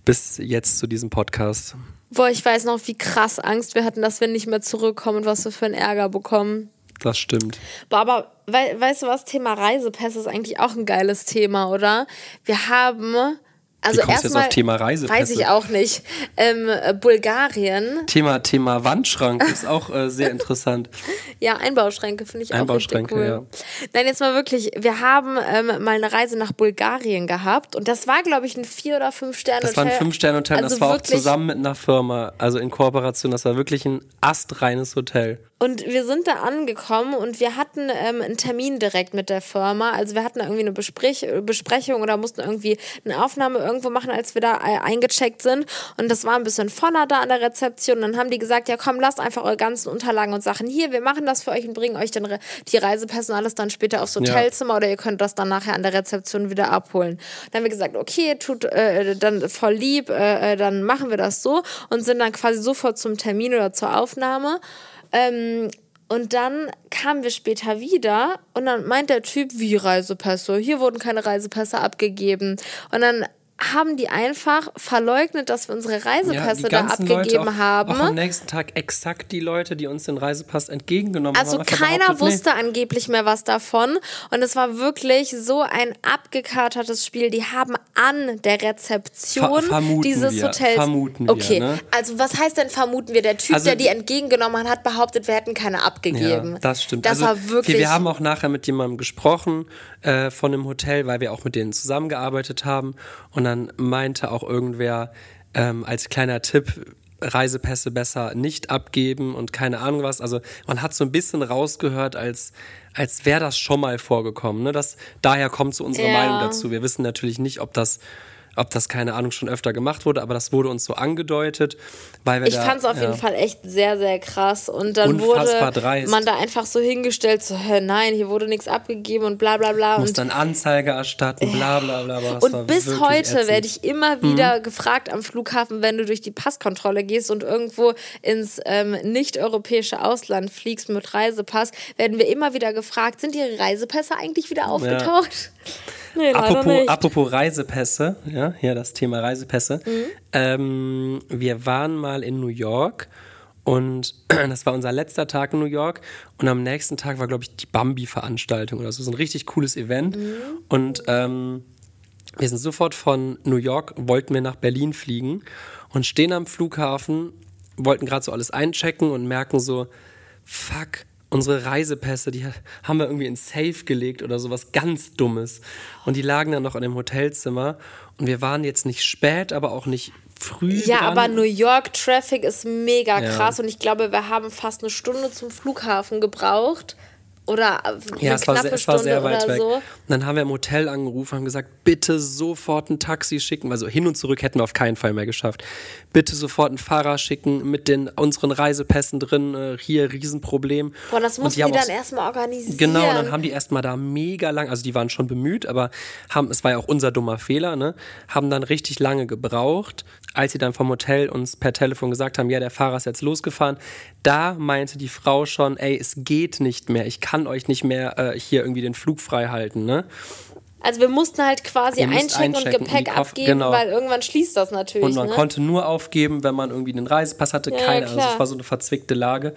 bis jetzt zu diesem Podcast. Boah, ich weiß noch, wie krass Angst wir hatten, dass wir nicht mehr zurückkommen und was wir für einen Ärger bekommen. Das stimmt. Boah, aber wei weißt du was? Thema Reisepässe ist eigentlich auch ein geiles Thema, oder? Wir haben. Also erstmal auf Thema Reisepässe? Weiß ich auch nicht. Ähm, äh, Bulgarien, Thema, Thema Wandschrank ist auch äh, sehr interessant. ja, Einbauschränke finde ich auch richtig Einbauschränke, cool. ja. Nein, jetzt mal wirklich, wir haben ähm, mal eine Reise nach Bulgarien gehabt und das war, glaube ich, ein Vier- oder Fünf-Sterne-Hotel. Das war ein Fünf-Sterne-Hotel, Also das war auch zusammen mit einer Firma, also in Kooperation. Das war wirklich ein astreines Hotel. Und wir sind da angekommen und wir hatten ähm, einen Termin direkt mit der Firma. Also wir hatten irgendwie eine Besprech Besprechung oder mussten irgendwie eine Aufnahme irgendwo machen, als wir da äh, eingecheckt sind. Und das war ein bisschen voller da an der Rezeption. Und dann haben die gesagt, ja komm, lasst einfach eure ganzen Unterlagen und Sachen hier. Wir machen das für euch und bringen euch dann re- die alles dann später aufs Hotelzimmer oder ihr könnt das dann nachher an der Rezeption wieder abholen. Dann haben wir gesagt, okay, tut äh, dann voll lieb, äh, äh, dann machen wir das so und sind dann quasi sofort zum Termin oder zur Aufnahme. Ähm, und dann kamen wir später wieder und dann meint der Typ, wie Reisepässe? Hier wurden keine Reisepässe abgegeben. Und dann haben die einfach verleugnet, dass wir unsere Reisepässe da ganzen abgegeben auch, haben. Auch am nächsten Tag exakt die Leute, die uns den Reisepass entgegengenommen Also haben. einfach keiner behauptet, nee. wusste angeblich mehr was davon. Und es war wirklich so ein abgekatertes Spiel. Die haben an der Rezeption Ver- vermuten dieses wir, Hotels. vermuten wir, okay, ne? also was heißt denn vermuten wir? Der Typ, Also- der die entgegengenommen hat, behauptet, wir hätten keine abgegeben. Ja, das stimmt. Das also, war wirklich. Wir, wir haben auch nachher mit jemandem gesprochen äh, von einem Hotel, weil wir auch mit denen zusammengearbeitet haben. Und dann meinte auch irgendwer ähm, als kleiner Tipp, Reisepässe besser nicht abgeben und keine Ahnung was. Also man hat so ein bisschen rausgehört, als, als wäre das schon mal vorgekommen. Ne? Das, daher kommt so unsere Ja. Meinung dazu. Wir wissen natürlich nicht, ob das ob das, keine Ahnung, schon öfter gemacht wurde, aber das wurde uns so angedeutet, weil wir ich fand es auf ja. jeden Fall echt sehr, sehr krass. Und dann Unfassbar wurde dreist. man da einfach so hingestellt, so, hä, nein, hier wurde nichts abgegeben und bla bla bla. muss und dann Anzeige erstatten, bla bla bla. bla. Das Und bis heute. Mhm. werde ich immer wieder gefragt am Flughafen, wenn du durch die Passkontrolle gehst und irgendwo ins ähm, nicht-europäische Ausland fliegst mit Reisepass, werden wir immer wieder gefragt, sind ihre Reisepässe eigentlich wieder aufgetaucht? Nee, Apropos, apropos Reisepässe, ja, hier das Thema Reisepässe. Mhm. Ähm, wir waren mal in New York Und das war unser letzter Tag in New York. Und am nächsten Tag war, glaube ich, die Bambi-Veranstaltung oder so. So ein richtig cooles Event. Und ähm, wir sind sofort von New York, wollten wir nach Berlin fliegen und stehen am Flughafen, wollten gerade so alles einchecken und merken so, fuck, unsere Reisepässe, die haben wir irgendwie ins Safe gelegt oder sowas ganz Dummes. Und die lagen dann noch in dem Hotelzimmer. Und wir waren jetzt nicht spät, aber auch nicht früh. Ja, dran. aber New York Traffic ist mega Ja. krass und ich glaube, wir haben fast eine Stunde zum Flughafen gebraucht. Oder eine Ja, es war, sehr, es war sehr weit weg. so. Und dann haben wir im Hotel angerufen, haben gesagt, bitte sofort ein Taxi schicken. Also hin und zurück hätten wir auf keinen Fall mehr geschafft. Bitte sofort einen Fahrer schicken mit den unseren Reisepässen drin. Äh, hier Riesenproblem. Boah, das mussten die, haben dann erstmal organisieren. Genau, und dann haben die erstmal da mega lang, also die waren schon bemüht, aber haben, es war ja auch unser dummer Fehler, ne? Haben dann richtig lange gebraucht. Als sie dann vom Hotel uns per Telefon gesagt haben, ja, der Fahrer ist jetzt losgefahren, da meinte die Frau schon, ey, es geht nicht mehr, ich kann euch nicht mehr äh, hier irgendwie den Flug frei halten, ne? Also wir mussten halt quasi einchecken, einchecken und Gepäck und die abgeben, genau. weil irgendwann schließt das natürlich. Und man ne? konnte nur aufgeben, wenn man irgendwie einen Reisepass hatte, Ja, keine, also klar. es war so eine verzwickte Lage.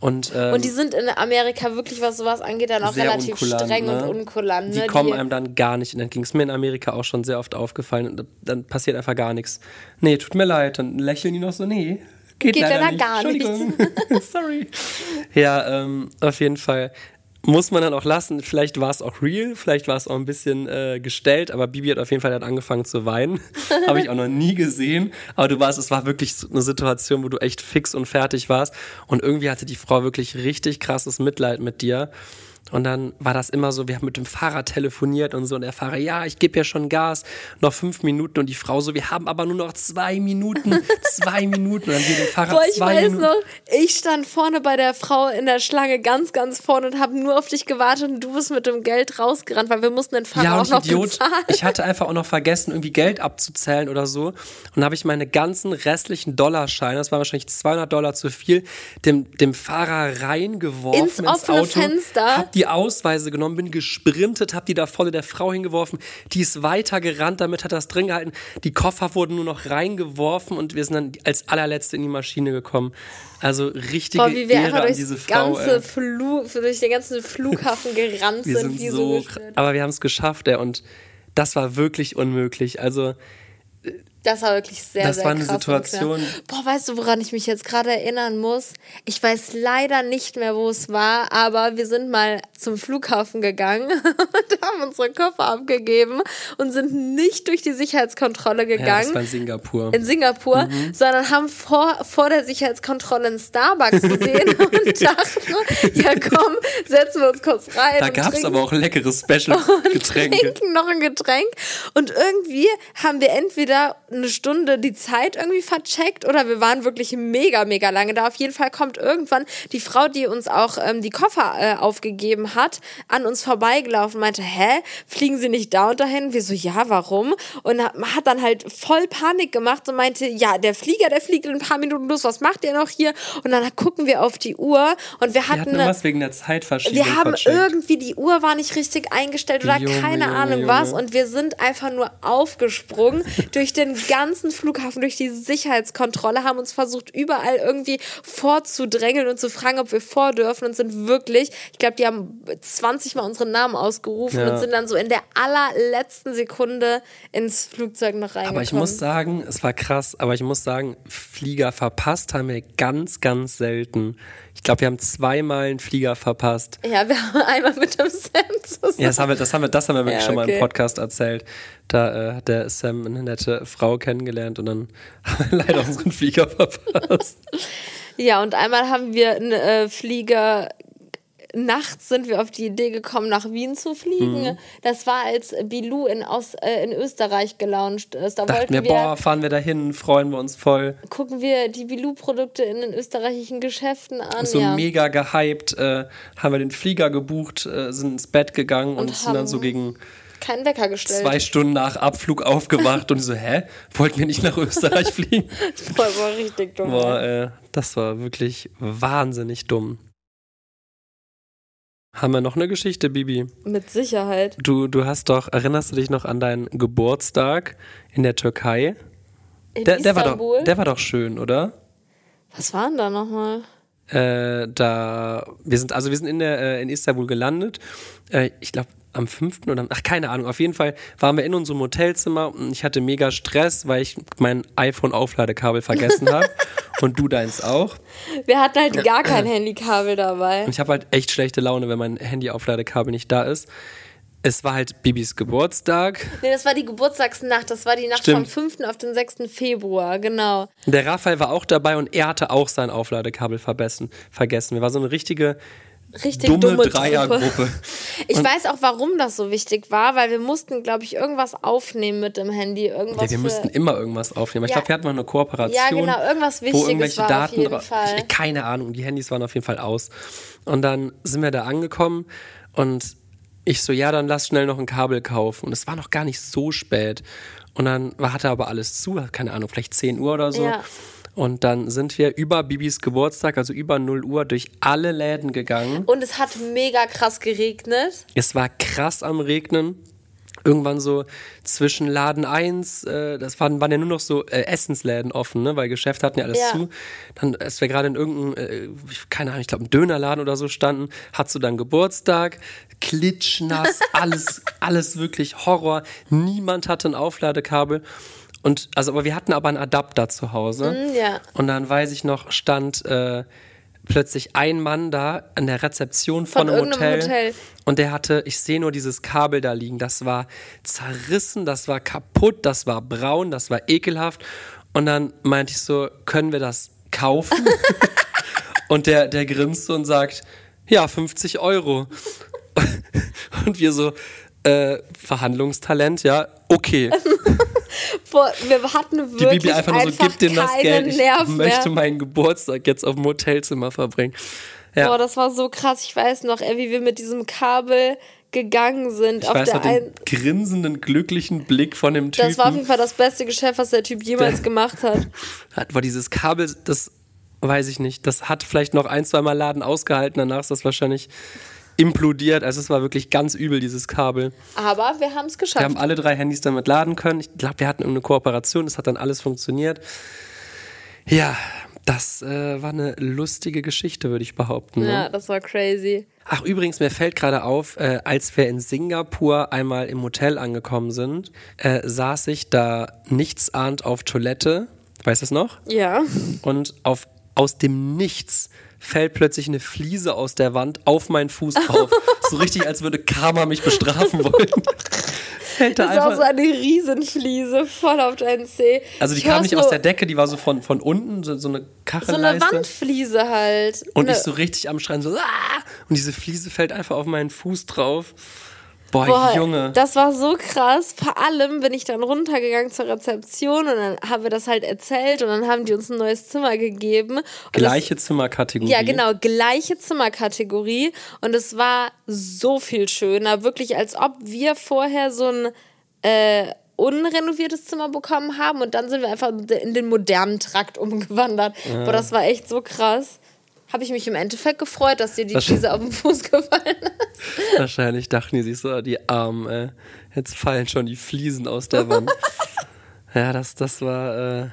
Und, ähm, und die sind in Amerika wirklich, was sowas angeht, dann auch relativ unkulant, streng ne? und unkulant. Die ne? kommen einem dann gar nicht. Und dann ging es mir in Amerika auch schon sehr oft aufgefallen. Und dann passiert einfach gar nichts. Nee, tut mir leid. Dann lächeln die noch so, nee. Geht, Geht leider leider nicht. gar Entschuldigung. Sorry. Ja, ähm, auf jeden Fall. Muss man dann auch lassen. Vielleicht war es auch real, vielleicht war es auch ein bisschen äh, gestellt, aber Bibi hat auf jeden Fall dann angefangen zu weinen. Habe ich auch noch nie gesehen. Aber du warst, es war wirklich eine Situation, wo du echt fix und fertig warst. Und irgendwie hatte die Frau wirklich richtig krasses Mitleid mit dir. Und dann war das immer so, wir haben mit dem Fahrer telefoniert und so. Und der Fahrer, ja, ich gebe ja schon Gas, noch fünf Minuten. Und die Frau so, wir haben aber nur noch zwei Minuten, zwei Minuten. Und dann wir den Fahrer Boah, ich zwei weiß Minuten. noch, ich stand vorne bei der Frau in der Schlange ganz, ganz vorne und habe nur auf dich gewartet und du bist mit dem Geld rausgerannt, weil wir mussten den Fahrer Ja, auch und noch Idiot, bezahlen. ich hatte einfach auch noch vergessen, irgendwie Geld abzuzählen oder so. Und dann habe ich meine ganzen restlichen Dollarscheine, das war wahrscheinlich 200 Dollar zu viel, dem, dem Fahrer reingeworfen Ins offene Auto. Fenster? Hab die Ausweise genommen, bin gesprintet, hab die da volle der Frau hingeworfen. Die ist weiter gerannt, damit hat das drin gehalten. Die Koffer wurden nur noch reingeworfen und wir sind dann als allerletzte in die Maschine gekommen. Also richtige Boah, wie wir Ehre an diese Frau. ganze. Flu durch den ganzen Flughafen gerannt Wir sind, so, so aber wir haben es geschafft, ey, und das war wirklich unmöglich. Also Das war wirklich sehr, Das sehr war eine krass und Situation-. Boah, weißt du, woran ich mich jetzt gerade erinnern muss? Ich weiß leider nicht mehr, wo es war, aber wir sind mal zum Flughafen gegangen und haben unsere Koffer abgegeben und sind nicht durch die Sicherheitskontrolle ja, gegangen. das war in Singapur. in Singapur, Mhm. sondern haben vor, vor der Sicherheitskontrolle einen Starbucks gesehen und dachten, ja komm, setzen wir uns kurz rein. Da gab es aber auch leckere Special-Getränke. trinken noch ein Getränk. Und irgendwie haben wir entweder eine Stunde die Zeit irgendwie vercheckt oder wir waren wirklich mega, mega lange da. Auf jeden Fall kommt irgendwann die Frau, die uns auch ähm, die Koffer äh, aufgegeben hat, an uns vorbeigelaufen und meinte, hä, fliegen Sie nicht da und dahin? Wir so, ja, warum? Und hat dann halt voll Panik gemacht und meinte, ja, der Flieger, der fliegt in ein paar Minuten los, was macht ihr noch hier? Und dann gucken wir auf die Uhr und wir Wir hatten, hatten eine, irgendwas wegen der Zeitverschiebung wir haben vercheckt. irgendwie, die Uhr war nicht richtig eingestellt oder Junge, keine Junge, Ahnung Junge. was. Und wir sind einfach nur aufgesprungen durch den ganzen Flughafen, durch die Sicherheitskontrolle, haben uns versucht, überall irgendwie vorzudrängeln und zu fragen, ob wir vor dürfen und sind wirklich, ich glaube, die haben 20 Mal unseren Namen ausgerufen Ja. und sind dann so in der allerletzten Sekunde ins Flugzeug noch reingekommen. Aber ich muss sagen, es war krass, aber ich muss sagen, Flieger verpasst haben wir ganz, ganz selten. Ich glaube, wir haben zweimal einen Flieger verpasst. ja, wir haben einmal mit dem Sam zusammen. Ja, das haben wir, das haben wir, das haben wir wirklich Ja, schon mal im okay. Podcast erzählt. Da äh, hat der Sam eine nette Frau kennengelernt und dann haben wir leider unseren Flieger verpasst. Ja, und einmal haben wir einen äh, Flieger. Nachts sind wir auf die Idee gekommen, nach Wien zu fliegen. Mhm. Das war, als Bilou in, Aus, äh, in Österreich gelauncht ist. Da Dachten wollten wir, wir, boah, fahren wir dahin, freuen wir uns voll. gucken wir die Bilou-Produkte in den österreichischen Geschäften an. so ja. mega gehypt, äh, haben wir den Flieger gebucht, äh, sind ins Bett gegangen und, Und sind dann so gegen Keinen Wecker gestellt. zwei Stunden nach Abflug aufgewacht und so, hä? Wollten wir nicht nach Österreich fliegen? Das war richtig dumm. Boah, äh, das war wirklich wahnsinnig dumm. Haben wir noch eine Geschichte, Bibi? Mit Sicherheit. Du, du hast doch, erinnerst du dich noch an deinen Geburtstag in der Türkei? In Der, der, war, Istanbul. doch, der war doch schön, oder? Was war denn da nochmal? Äh, da, wir sind, also wir sind in der, äh, in Istanbul gelandet. Äh, ich glaube, am 5. oder, ach, keine Ahnung. Auf jeden Fall waren wir in unserem Hotelzimmer und ich hatte mega Stress, weil ich mein iPhone-Aufladekabel vergessen habe. und du deins auch. Wir hatten halt gar kein Handykabel dabei. Und ich habe halt echt schlechte Laune, wenn mein Handy-Aufladekabel nicht da ist. Es war halt Bibis Geburtstag. Nee, das war die Geburtstagsnacht. Das war die Nacht Stimmt. vom 5. auf den 6. Februar, genau. Der Raphael war auch dabei und er hatte auch sein Aufladekabel vergessen. vergessen. Wir waren so eine richtige Richtig dumme, dumme, Dreiergruppe. Ich weiß auch, warum das so wichtig war, weil wir mussten, glaube ich, irgendwas aufnehmen mit dem Handy. Irgendwas Ja, wir müssten immer irgendwas aufnehmen. Ich Ja. glaube, wir hatten mal eine Kooperation. Ja, genau, irgendwas wo Wichtiges irgendwelche war auf Daten Fall. Ich, keine Ahnung, die Handys waren auf jeden Fall aus. Und dann sind wir da angekommen und ich so, ja, dann lass schnell noch ein Kabel kaufen. Und es war noch gar nicht so spät. Und dann war, hatte aber alles zu, keine Ahnung, vielleicht 10 Uhr oder so. Ja. Und dann sind wir über Bibis Geburtstag, also über 0 Uhr, durch alle Läden gegangen. Und es hat mega krass geregnet. Es war krass am Regnen. Irgendwann so zwischen Laden 1, äh, das waren, waren ja nur noch so äh, Essensläden offen, ne? weil Geschäfte hatten ja alles Ja. zu. Dann, als wir gerade in irgendeinem, äh, keine Ahnung, ich glaube, einem Dönerladen oder so standen, hattest du dann Geburtstag, klitschnass, alles, alles wirklich Horror. Niemand hatte ein Aufladekabel. Und, also, aber wir hatten aber einen Adapter zu Hause. Mm, ja. Und dann weiß ich noch, stand äh, plötzlich ein Mann da an der Rezeption von, Von einem Hotel. Hotel. Und der hatte, ich sehe nur dieses Kabel da liegen. Das war zerrissen, das war kaputt, das war braun, das war ekelhaft. Und dann meinte ich so, können wir das kaufen? und der, der grinste und sagt, ja, 50 Euro. und wir so, äh, Verhandlungstalent, ja, okay. Boah, wir hatten Die wirklich Bibi einfach nur so, einfach gib dem das Geld, ich möchte mehr. meinen Geburtstag jetzt auf dem Hotelzimmer verbringen. Ja. Boah, das war so krass. Ich weiß noch, ey, wie wir mit diesem Kabel gegangen sind. Ich auf weiß der noch den einen, grinsenden, glücklichen Blick von dem Typen. das war auf jeden Fall das beste Geschäft, was der Typ jemals Der- gemacht hat. hat, war dieses Kabel, das weiß ich nicht, das hat vielleicht noch ein, zwei Mal Laden ausgehalten, danach ist das wahrscheinlich implodiert. Also es war wirklich ganz übel, dieses Kabel. Aber wir haben es Wir geschafft. haben alle drei Handys damit laden können. Ich glaube, wir hatten irgendeine Kooperation, es hat dann alles funktioniert. Ja, das äh, war eine lustige Geschichte, würde ich behaupten. Ne? Ja, das war crazy. Ach, übrigens, mir fällt gerade auf, äh, als wir in Singapur einmal im Hotel angekommen sind, äh, saß ich da nichtsahnd auf Toilette. Weißt du es noch? Ja. Und auf, aus dem Nichts fällt plötzlich eine Fliese aus der Wand auf meinen Fuß drauf. so richtig, als würde Karma mich bestrafen wollen. fällt da Das ist auch so eine Riesenfliese voll auf deinen Zeh. also die Ich kam nicht aus der Decke, die war so von, von unten, so, so eine So Kachelleiste. eine Wandfliese halt. Und Eine- ich so richtig am Schreien, so, ah! Und diese Fliese fällt einfach auf meinen Fuß drauf. Boah, Boah, Junge. Das war so krass. Vor allem bin ich dann runtergegangen zur Rezeption und dann haben wir das halt erzählt und dann haben die uns ein neues Zimmer gegeben. Und Gleiche Zimmerkategorie. Das, ja, genau, gleiche Zimmerkategorie. Und es war so viel schöner. Wirklich, als ob wir vorher so ein äh, unrenoviertes Zimmer bekommen haben und dann sind wir einfach in den modernen Trakt umgewandert. Boah, das war echt so krass. Habe ich mich im Endeffekt gefreut, dass dir die Fliese auf den Fuß gefallen ist. Wahrscheinlich dachten die sich so, die Armen, ey. Jetzt fallen schon die Fliesen aus der Wand. ja, das, das war, äh,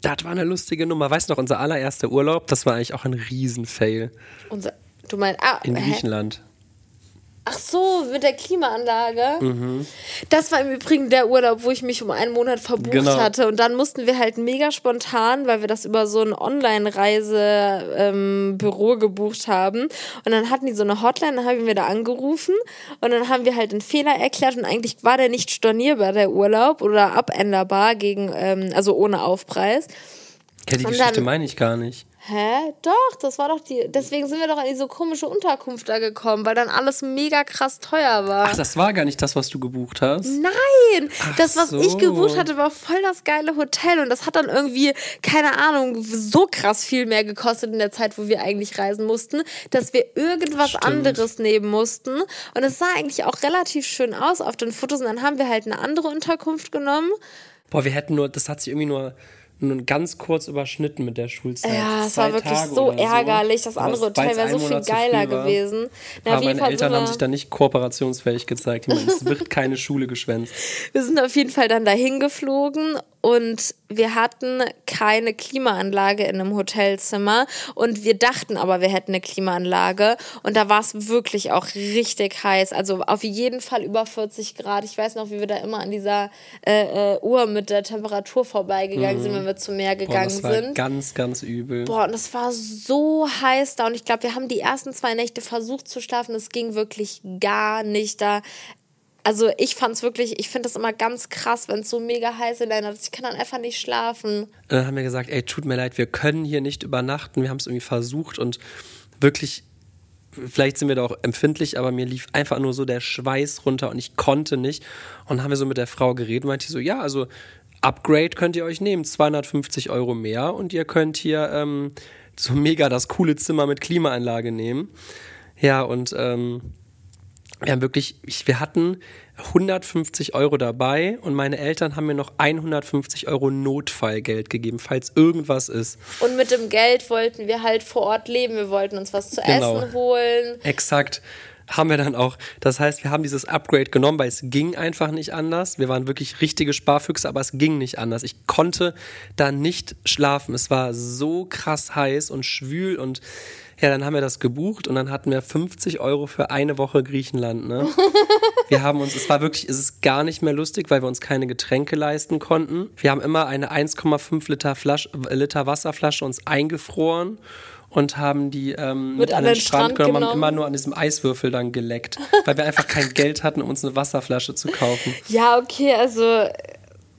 das war eine lustige Nummer. Weißt du noch, unser allererster Urlaub, das war eigentlich auch ein Riesenfail Unser, du meinst, ah, in hä? Ach so, mit der Klimaanlage. Mhm. Das war im Übrigen der Urlaub, wo ich mich um einen Monat verbucht Genau. hatte. Und dann mussten wir halt mega spontan, weil wir das über so ein Online-Reise-Büro gebucht haben. Und dann hatten die so eine Hotline, dann haben wir da angerufen. Und dann haben wir halt einen Fehler erklärt. Und eigentlich war der nicht stornierbar, der Urlaub, oder abänderbar gegen, ähm, also ohne Aufpreis. Ja, die Und Geschichte dann- meine ich gar nicht. Hä? Doch, das war doch die. Deswegen sind wir doch in diese komische Unterkunft da gekommen, weil dann alles mega krass teuer war. Ach, das war gar nicht das, was du gebucht hast. Nein! Ach das, was so. ich gebucht hatte, war voll das geile Hotel. Und das hat dann irgendwie, keine Ahnung, so krass viel mehr gekostet in der Zeit, wo wir eigentlich reisen mussten, dass wir irgendwas Stimmt. anderes nehmen mussten. Und es sah eigentlich auch relativ schön aus auf den Fotos. Und dann haben wir halt eine andere Unterkunft genommen. Boah, wir hätten nur, das hat sich irgendwie nur nur ganz kurz überschnitten mit der Schulzeit. Ja, es war wirklich Tage so ärgerlich. Das andere Hotel wäre so viel geiler war. gewesen. Na, Aber meine Fall Eltern haben sich da nicht kooperationsfähig gezeigt. Die meinten, es wird keine Schule geschwänzt. Wir sind auf jeden Fall dann dahin geflogen und wir hatten keine Klimaanlage in einem Hotelzimmer und wir dachten aber, wir hätten eine Klimaanlage und da war es wirklich auch richtig heiß. Also auf jeden Fall über 40 Grad. Ich weiß noch, wie wir da immer an dieser äh, äh, Uhr mit der Temperatur vorbeigegangen sind, wenn wir zum Meer Mhm. Boah, gegangen das war sind. ganz, ganz übel. Boah, und es war so heiß da und ich glaube, wir haben die ersten zwei Nächte versucht zu schlafen. Es ging wirklich gar nicht da. Also ich fand es wirklich, ich finde das immer ganz krass, wenn es so mega heiß in Ländern ist. Ich kann dann einfach nicht schlafen. Und dann haben wir gesagt, ey, tut mir leid, wir können hier nicht übernachten. Wir haben es irgendwie versucht und wirklich, vielleicht sind wir da auch empfindlich, aber mir lief einfach nur so der Schweiß runter und ich konnte nicht. Und dann haben wir so mit der Frau geredet und meinte so, ja, also Upgrade könnt ihr euch nehmen, 250 Euro mehr und ihr könnt hier ähm, so mega das coole Zimmer mit Klimaanlage nehmen. Ja, und ähm, wir haben wirklich, ich, wir hatten 150 Euro dabei und meine Eltern haben mir noch 150 Euro Notfallgeld gegeben, falls irgendwas ist. Und mit dem Geld wollten wir halt vor Ort leben. Wir wollten uns was zu Genau. essen holen. Exakt. Haben wir dann auch. Das heißt, wir haben dieses Upgrade genommen, weil es ging einfach nicht anders. Wir waren wirklich richtige Sparfüchse, aber es ging nicht anders. Ich konnte da nicht schlafen. Es war so krass heiß und schwül und ja, dann haben wir das gebucht und dann hatten wir 50 Euro für eine Woche Griechenland. Ne? Wir haben uns, es war wirklich, es ist gar nicht mehr lustig, weil wir uns keine Getränke leisten konnten. Wir haben immer eine 1,5 Liter, äh, Liter Wasserflasche uns eingefroren und haben die ähm, mit, an den Strand, genommen, haben immer nur an diesem Eiswürfel dann geleckt, weil wir einfach kein Geld hatten, um uns eine Wasserflasche zu kaufen. Ja, okay, also.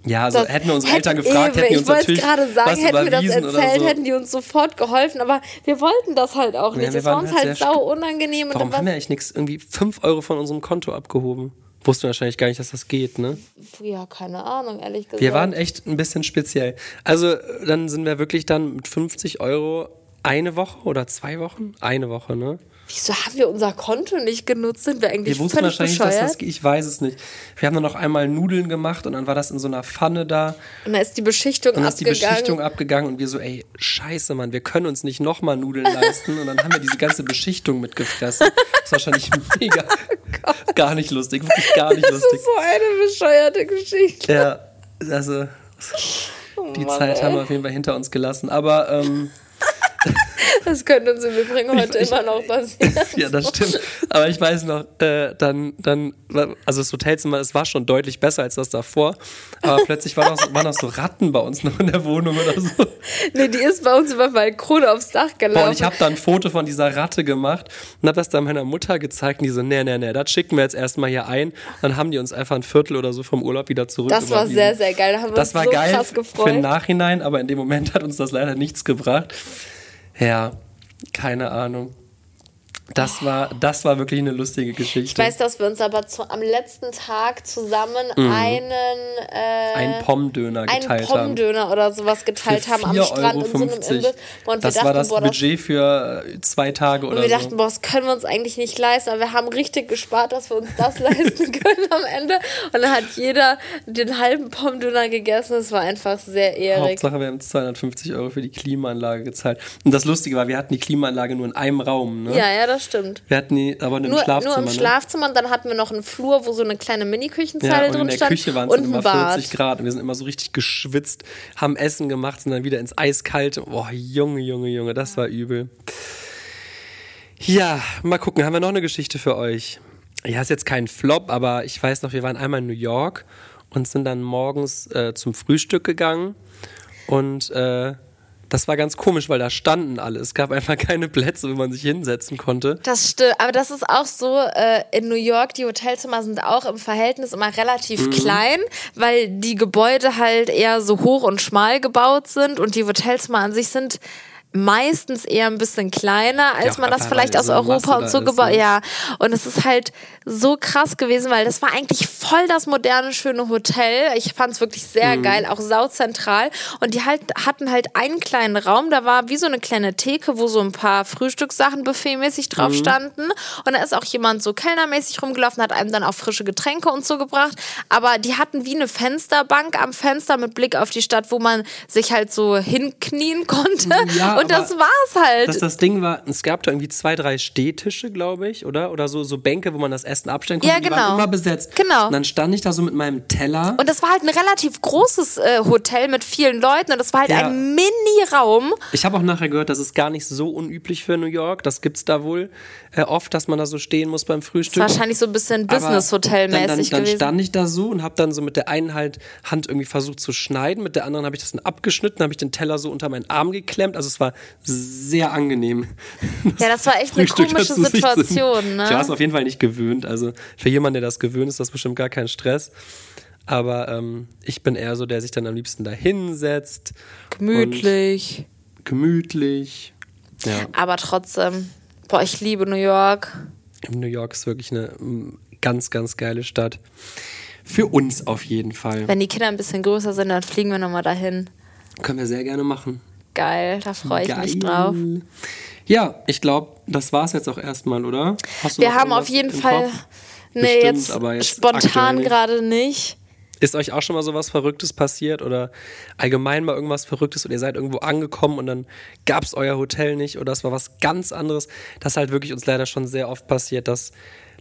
Ja, also das hätten wir unsere hätten Eltern gefragt, eben, hätten die uns Ich wollte natürlich gerade sagen, was hätten wir das erzählt, so. hätten die uns sofort geholfen, aber wir wollten das halt auch nicht. Ja, wir das war uns halt halt sau unangenehm. und Warum haben wir eigentlich nichts, irgendwie 5 Euro von unserem Konto abgehoben? Wussten wahrscheinlich gar nicht, dass das geht, ne? Ja, keine Ahnung, ehrlich gesagt. Wir waren echt ein bisschen speziell. Also dann sind wir wirklich dann mit 50 Euro eine Woche oder zwei Wochen? Eine Woche, ne? Wieso haben wir unser Konto nicht genutzt? Sind wir eigentlich Wir wussten wahrscheinlich, bescheuert? dass das geht. Ich weiß es nicht. Wir haben dann noch einmal Nudeln gemacht und dann war das in so einer Pfanne da. und da ist die Beschichtung Und dann ist die abgegangen. Beschichtung abgegangen und wir so, ey, scheiße, Mann, wir können uns nicht nochmal Nudeln leisten. Und dann haben wir diese ganze Beschichtung mitgefressen. Das ist wahrscheinlich mega, gar nicht lustig, wirklich gar nicht Oh das lustig. ist so eine bescheuerte Geschichte. Ja, also die Mann, Zeit ey. haben wir auf jeden Fall hinter uns gelassen. Aber ähm, Das könnte uns im Übrigen heute ich- immer noch passieren. ja, das stimmt. Aber ich weiß noch, äh, dann, dann, also das Hotelzimmer, es war schon deutlich besser als das davor. Aber plötzlich waren noch, so, waren noch so Ratten bei uns noch in der Wohnung oder so. Nee, die ist bei uns über Balkon aufs Dach gelaufen. Boah, und ich habe da ein Foto von dieser Ratte gemacht und habe das dann meiner Mutter gezeigt und die so, nee, nee, nee, das schicken wir jetzt erstmal hier ein. Dann haben die uns einfach ein Viertel oder so vom Urlaub wieder zurück das war sehr, sehr geil. Da haben wir Das uns war so geil krass für gefreut. den Nachhinein, aber in dem Moment hat uns das leider nichts gebracht. Ja, keine Ahnung. Das war, das war wirklich eine lustige Geschichte. Ich weiß, dass wir uns aber zu, am letzten Tag zusammen einen, äh, Mhm. einen Pommdöner einen geteilt haben. Pommdöner oder sowas geteilt haben am 4,50 Strand in so einem Euro. Imbiss. Und Das wir dachten, war das boah, Budget für äh, zwei Tage Und oder wir so. dachten, boah, das können wir uns eigentlich nicht leisten, aber wir haben richtig gespart, dass wir uns das leisten können am Ende. Und dann hat jeder den halben Pommdöner gegessen. Es war einfach sehr ehrig. Hauptsache, wir haben 250 Euro für die Klimaanlage gezahlt. Und das Lustige war, wir hatten die Klimaanlage nur in einem Raum. Ne? Ja, ja, das stimmt. Wir hatten die aber Nur, Schlafzimmer. nur im ne? Schlafzimmer und dann hatten wir noch einen Flur, wo so eine kleine Ja, Mini-Küchenzeile und in drin der stand. Küche waren es immer Bad. 40 Grad und wir sind immer so richtig geschwitzt, haben Essen gemacht, sind dann wieder ins Eiskalte. Boah, Junge, Junge, Junge, das war übel. Ja, mal gucken, haben wir noch eine Geschichte für euch? Ja, ist jetzt kein Flop, aber ich weiß noch, wir waren einmal in New York und sind dann morgens äh, zum Frühstück gegangen und äh, das war ganz komisch, weil da standen alle. Es gab einfach keine Plätze, wo man sich hinsetzen konnte. Das stimmt, aber das ist auch so, äh, in New York, die Hotelzimmer sind auch im Verhältnis immer relativ Mhm. klein, weil die Gebäude halt eher so hoch und schmal gebaut sind und die Hotelzimmer an sich sind meistens eher ein bisschen kleiner, als Ja, man das vielleicht aus so Europa und so gebaut. Ja, und es ist halt so krass gewesen, weil das war eigentlich voll das moderne, schöne Hotel. Ich fand es wirklich sehr Mhm. geil, auch sauzentral. Und die halt, hatten halt einen kleinen Raum, da war wie so eine kleine Theke, wo so ein paar Frühstückssachen buffetmäßig drauf Mhm. standen. Und da ist auch jemand so kellnermäßig rumgelaufen, hat einem dann auch frische Getränke und so gebracht. Aber die hatten wie eine Fensterbank am Fenster mit Blick auf die Stadt, wo man sich halt so hinknien konnte. Ja, und das war's halt. Dass das Ding war, es gab da irgendwie zwei, drei Stehtische, glaube ich, oder? Oder so, so Bänke, wo man das Essen abstellen konnte. Ja, Die genau. waren immer besetzt. Genau. Und dann stand ich da so mit meinem Teller. Und das war halt ein relativ großes äh, Hotel mit vielen Leuten und das war halt Ja. ein Mini-Raum. Ich habe auch nachher gehört, das ist gar nicht so unüblich für New York. Das gibt's da wohl äh, oft, dass man da so stehen muss beim Frühstück. Das wahrscheinlich so ein bisschen Aber dann, dann, Business-Hotel-mäßig dann gewesen. stand ich da so und habe dann so mit der einen halt Hand irgendwie versucht zu schneiden, mit der anderen habe ich das dann abgeschnitten, habe ich den Teller so unter meinen Arm geklemmt. Also es war sehr angenehm. Ja, das war echt eine Frühstück komische sich zu- Situation, ne? Ich war es auf jeden Fall nicht gewöhnt. Also für jemanden, der das gewöhnt ist, ist das bestimmt gar kein Stress. Aber ähm, ich bin eher so, der sich dann am liebsten da hinsetzt. Gemütlich. Gemütlich. Ja, Aber trotzdem, boah, ich liebe New York. New York ist wirklich eine mm, ganz, ganz geile Stadt. Für uns auf jeden Fall. Wenn die Kinder ein bisschen größer sind, dann fliegen wir nochmal dahin. Können wir sehr gerne machen. Geil, da freue ich mich Geil. drauf. Ja, ich glaube, das war's jetzt auch erstmal, oder? Wir haben auf jeden Fall. Kopf? Nee, Bestimmt, jetzt, aber jetzt spontan gerade nicht. Ist euch auch schon mal sowas Verrücktes passiert oder allgemein mal irgendwas Verrücktes und ihr seid irgendwo angekommen und dann gab's euer Hotel nicht oder es war was ganz anderes? Das ist halt wirklich uns leider schon sehr oft passiert, dass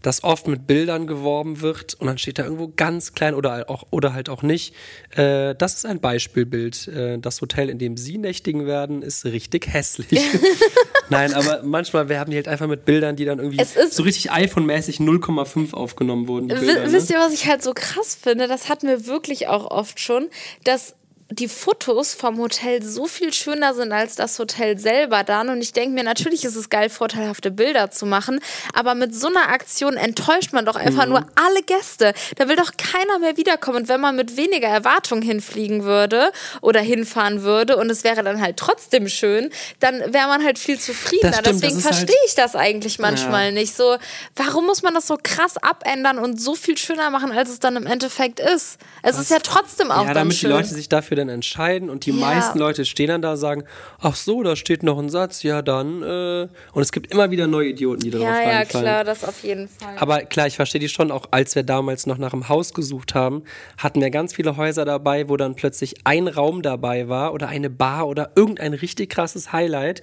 dass oft mit Bildern geworben wird und dann steht da irgendwo ganz klein oder auch oder halt auch nicht. Äh, das ist ein Beispielbild. Äh, das Hotel, in dem Sie nächtigen werden, ist richtig hässlich. Nein, aber manchmal wir haben die halt einfach mit Bildern, die dann irgendwie so richtig iPhone-mäßig 0,5 aufgenommen wurden. Bilder, ne? wisst ihr, was ich halt so krass finde? Das hatten wir wirklich auch oft schon, dass die Fotos vom Hotel so viel schöner sind als das Hotel selber dann. Und ich denke mir, natürlich ist es geil, vorteilhafte Bilder zu machen, aber mit so einer Aktion enttäuscht man doch Mhm. einfach nur alle Gäste. Da will doch keiner mehr wiederkommen. Und wenn man mit weniger Erwartung hinfliegen würde oder hinfahren würde und es wäre dann halt trotzdem schön, dann wäre man halt viel zufriedener. Stimmt, Deswegen halt- verstehe ich das eigentlich manchmal Ja. nicht. So, warum muss man das so krass abändern und so viel schöner machen, als es dann im Endeffekt ist? Es ist ja trotzdem auch Ja, dann damit schön. die Leute sich dafür dann entscheiden und die Ja. meisten Leute stehen dann da und sagen, ach so, da steht noch ein Satz, ja dann. Äh. Und es gibt immer wieder neue Idioten, die darauf ja, ja, reinfallen. klar, das auf jeden Fall. Aber klar, ich verstehe die schon, auch als wir damals noch nach einem Haus gesucht haben, hatten wir ganz viele Häuser dabei, wo dann plötzlich ein Raum dabei war oder eine Bar oder irgendein richtig krasses Highlight,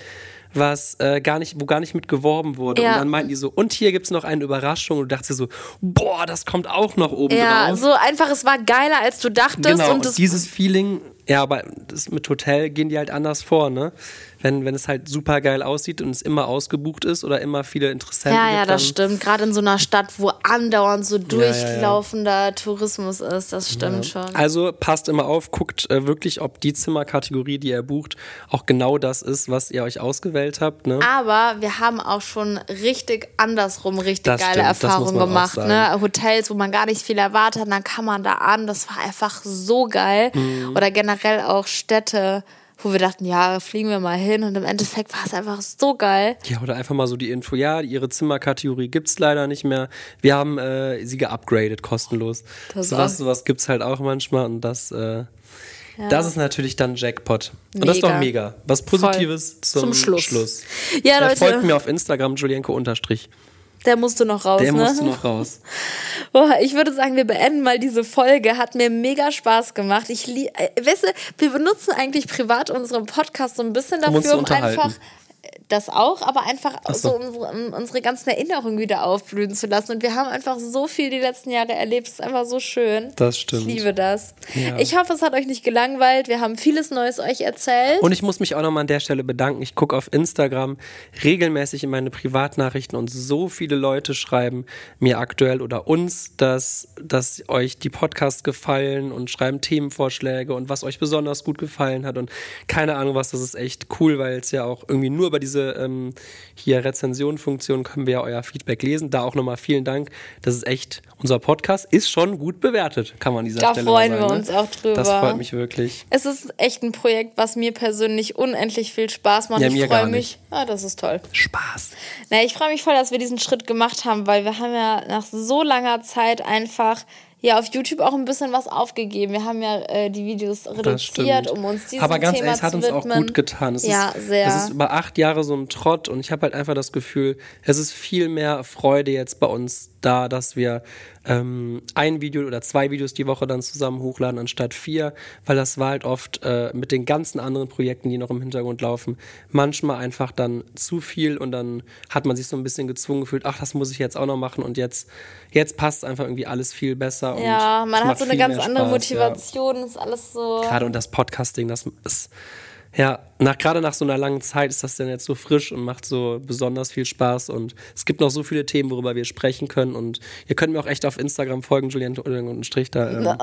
was äh, gar nicht, wo gar nicht mit geworben wurde. Ja. Und dann meinten die so, und hier gibt's noch eine Überraschung. Und du dachtest so, boah, das kommt auch noch oben ja, drauf. so einfach, es war geiler, als du dachtest. Genau, und und dieses Feeling, ja, aber das mit Hotel gehen die halt anders vor, ne? Wenn, wenn es halt super geil aussieht und es immer ausgebucht ist oder immer viele Interessenten ja, ja, gibt, das dann, stimmt. Gerade in so einer Stadt, wo andauernd so ja, ja. durchlaufender Tourismus ist, das stimmt schon. Also passt immer auf, guckt äh, wirklich, ob die Zimmerkategorie, die ihr bucht, auch genau das ist, was ihr euch ausgewählt habt, ne? Aber wir haben auch schon richtig andersrum richtig Das geile stimmt, das Erfahrungen gemacht. Ne? Hotels, wo man gar nicht viel erwartet, dann kann man da an. Das war einfach so geil. Mhm. Oder generell auch Städte, wo wir dachten, ja, fliegen wir mal hin. Und im Endeffekt war es einfach so geil. Ja, oder einfach mal so die Info, ja, ihre Zimmerkategorie gibt's leider nicht mehr. Wir haben äh, sie geupgradet, kostenlos. Das sowas, sowas gibt's halt auch manchmal und das, äh, das ist natürlich dann Jackpot. Und das ist Mega. doch mega. Was Positives zum, Zum Schluss. Schluss. Ja, Der Leute. folgt mir auf Instagram, Julienko Unterstrich. Der musste noch raus, Der ne? musste noch raus. Boah, ich würde sagen, wir beenden mal diese Folge. Hat mir mega Spaß gemacht. Ich lie äh, weißt du, wir benutzen eigentlich privat unseren Podcast so ein bisschen Um dafür, um unterhalten. einfach das auch, aber einfach so. so unsere, um unsere ganzen Erinnerungen wieder aufblühen zu lassen. Und wir haben einfach so viel die letzten Jahre erlebt. Es ist einfach so schön. Das stimmt. Ich liebe das. Ja. Ich hoffe, es hat euch nicht gelangweilt. Wir haben vieles Neues euch erzählt. Und ich muss mich auch nochmal an der Stelle bedanken. Ich gucke auf Instagram regelmäßig in meine Privatnachrichten und so viele Leute schreiben mir aktuell oder uns, dass, dass euch die Podcasts gefallen und schreiben Themenvorschläge und was euch besonders gut gefallen hat und keine Ahnung was. Das ist echt cool, weil es ja auch irgendwie nur über diese diese ähm, hier Rezension-Funktion können wir ja euer Feedback lesen. Da auch nochmal vielen Dank. Das ist echt, unser Podcast ist schon gut bewertet, kann man an dieser Da Stelle freuen mal wir sagen, uns ne? auch drüber. Das freut mich wirklich. Es ist echt ein Projekt, was mir persönlich unendlich viel Spaß macht. Ja, ich freue mich. Ah, das ist toll. Spaß. Na, ich freue mich voll, dass wir diesen Schritt gemacht haben, weil wir haben ja nach so langer Zeit einfach ja auf YouTube auch ein bisschen was aufgegeben. Wir haben ja äh, die Videos reduziert, um uns diesem Aber ganz Thema ehrlich, es hat zu uns auch widmen. gut getan. Es ja, ist, sehr. Es ist über acht Jahre so ein Trott und ich habe halt einfach das Gefühl, es ist viel mehr Freude jetzt bei uns da, dass wir ähm, ein Video oder zwei Videos die Woche dann zusammen hochladen anstatt vier, weil das war halt oft äh, mit den ganzen anderen Projekten, die noch im Hintergrund laufen, manchmal einfach dann zu viel und dann hat man sich so ein bisschen gezwungen gefühlt, ach, das muss ich jetzt auch noch machen und jetzt, jetzt passt einfach irgendwie alles viel besser. Ja, man hat so eine ganz andere Spaß, ja. Motivation, ist alles so. Gerade und das Podcasting, das ist ja nach gerade nach so einer langen Zeit ist das dann jetzt so frisch und macht so besonders viel Spaß und es gibt noch so viele Themen, worüber wir sprechen können und ihr könnt mir auch echt auf Instagram folgen, Julian und Strich da ähm, ja,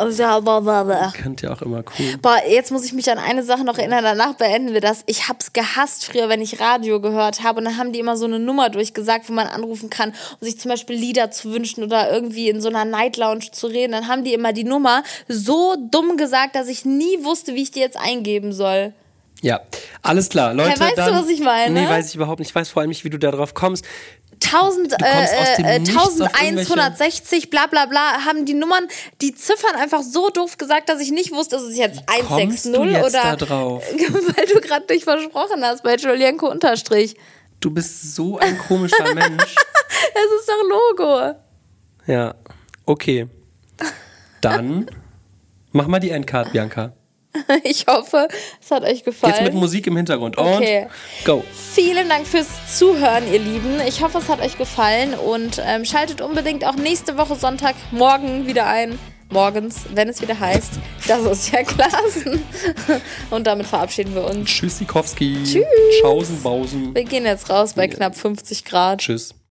könnt ihr auch immer cool. Boah, jetzt muss ich mich an eine Sache noch erinnern, danach beenden wir das. Ich hab's gehasst früher, wenn ich Radio gehört habe und dann haben die immer so eine Nummer durchgesagt, wo man anrufen kann, um sich zum Beispiel Lieder zu wünschen oder irgendwie in so einer Night Lounge zu reden. Dann haben die immer die Nummer so dumm gesagt, dass ich nie wusste, wie ich die jetzt eingeben soll. Ja, alles klar, Leute. weißt du, dann, was ich meine? Nee, weiß ich überhaupt nicht. Ich weiß vor allem nicht, wie du da drauf kommst. 1000, kommst aus dem äh, äh, Nichts auf irgendwelche- 1160, bla bla bla, haben die Nummern, die Ziffern einfach so doof gesagt, dass ich nicht wusste, ist es jetzt kommst 160 du jetzt oder. da drauf? Weil du gerade dich versprochen hast bei Julienko Unterstrich. Du bist so ein komischer Mensch. Es ist doch Logo. Ja, okay. Dann mach mal die Endcard, Bianca. Ich hoffe, es hat euch gefallen. Jetzt mit Musik im Hintergrund. Okay. Und go. Vielen Dank fürs Zuhören, ihr Lieben. Ich hoffe, es hat euch gefallen und ähm, schaltet unbedingt auch nächste Woche Sonntag morgen wieder ein. Morgens, wenn es wieder heißt, das ist ja Klassen. Und damit verabschieden wir uns. Tschüssikowski. Tschüss. Tschaußen, Bausen. Wir gehen jetzt raus bei knapp 50 Grad. Tschüss.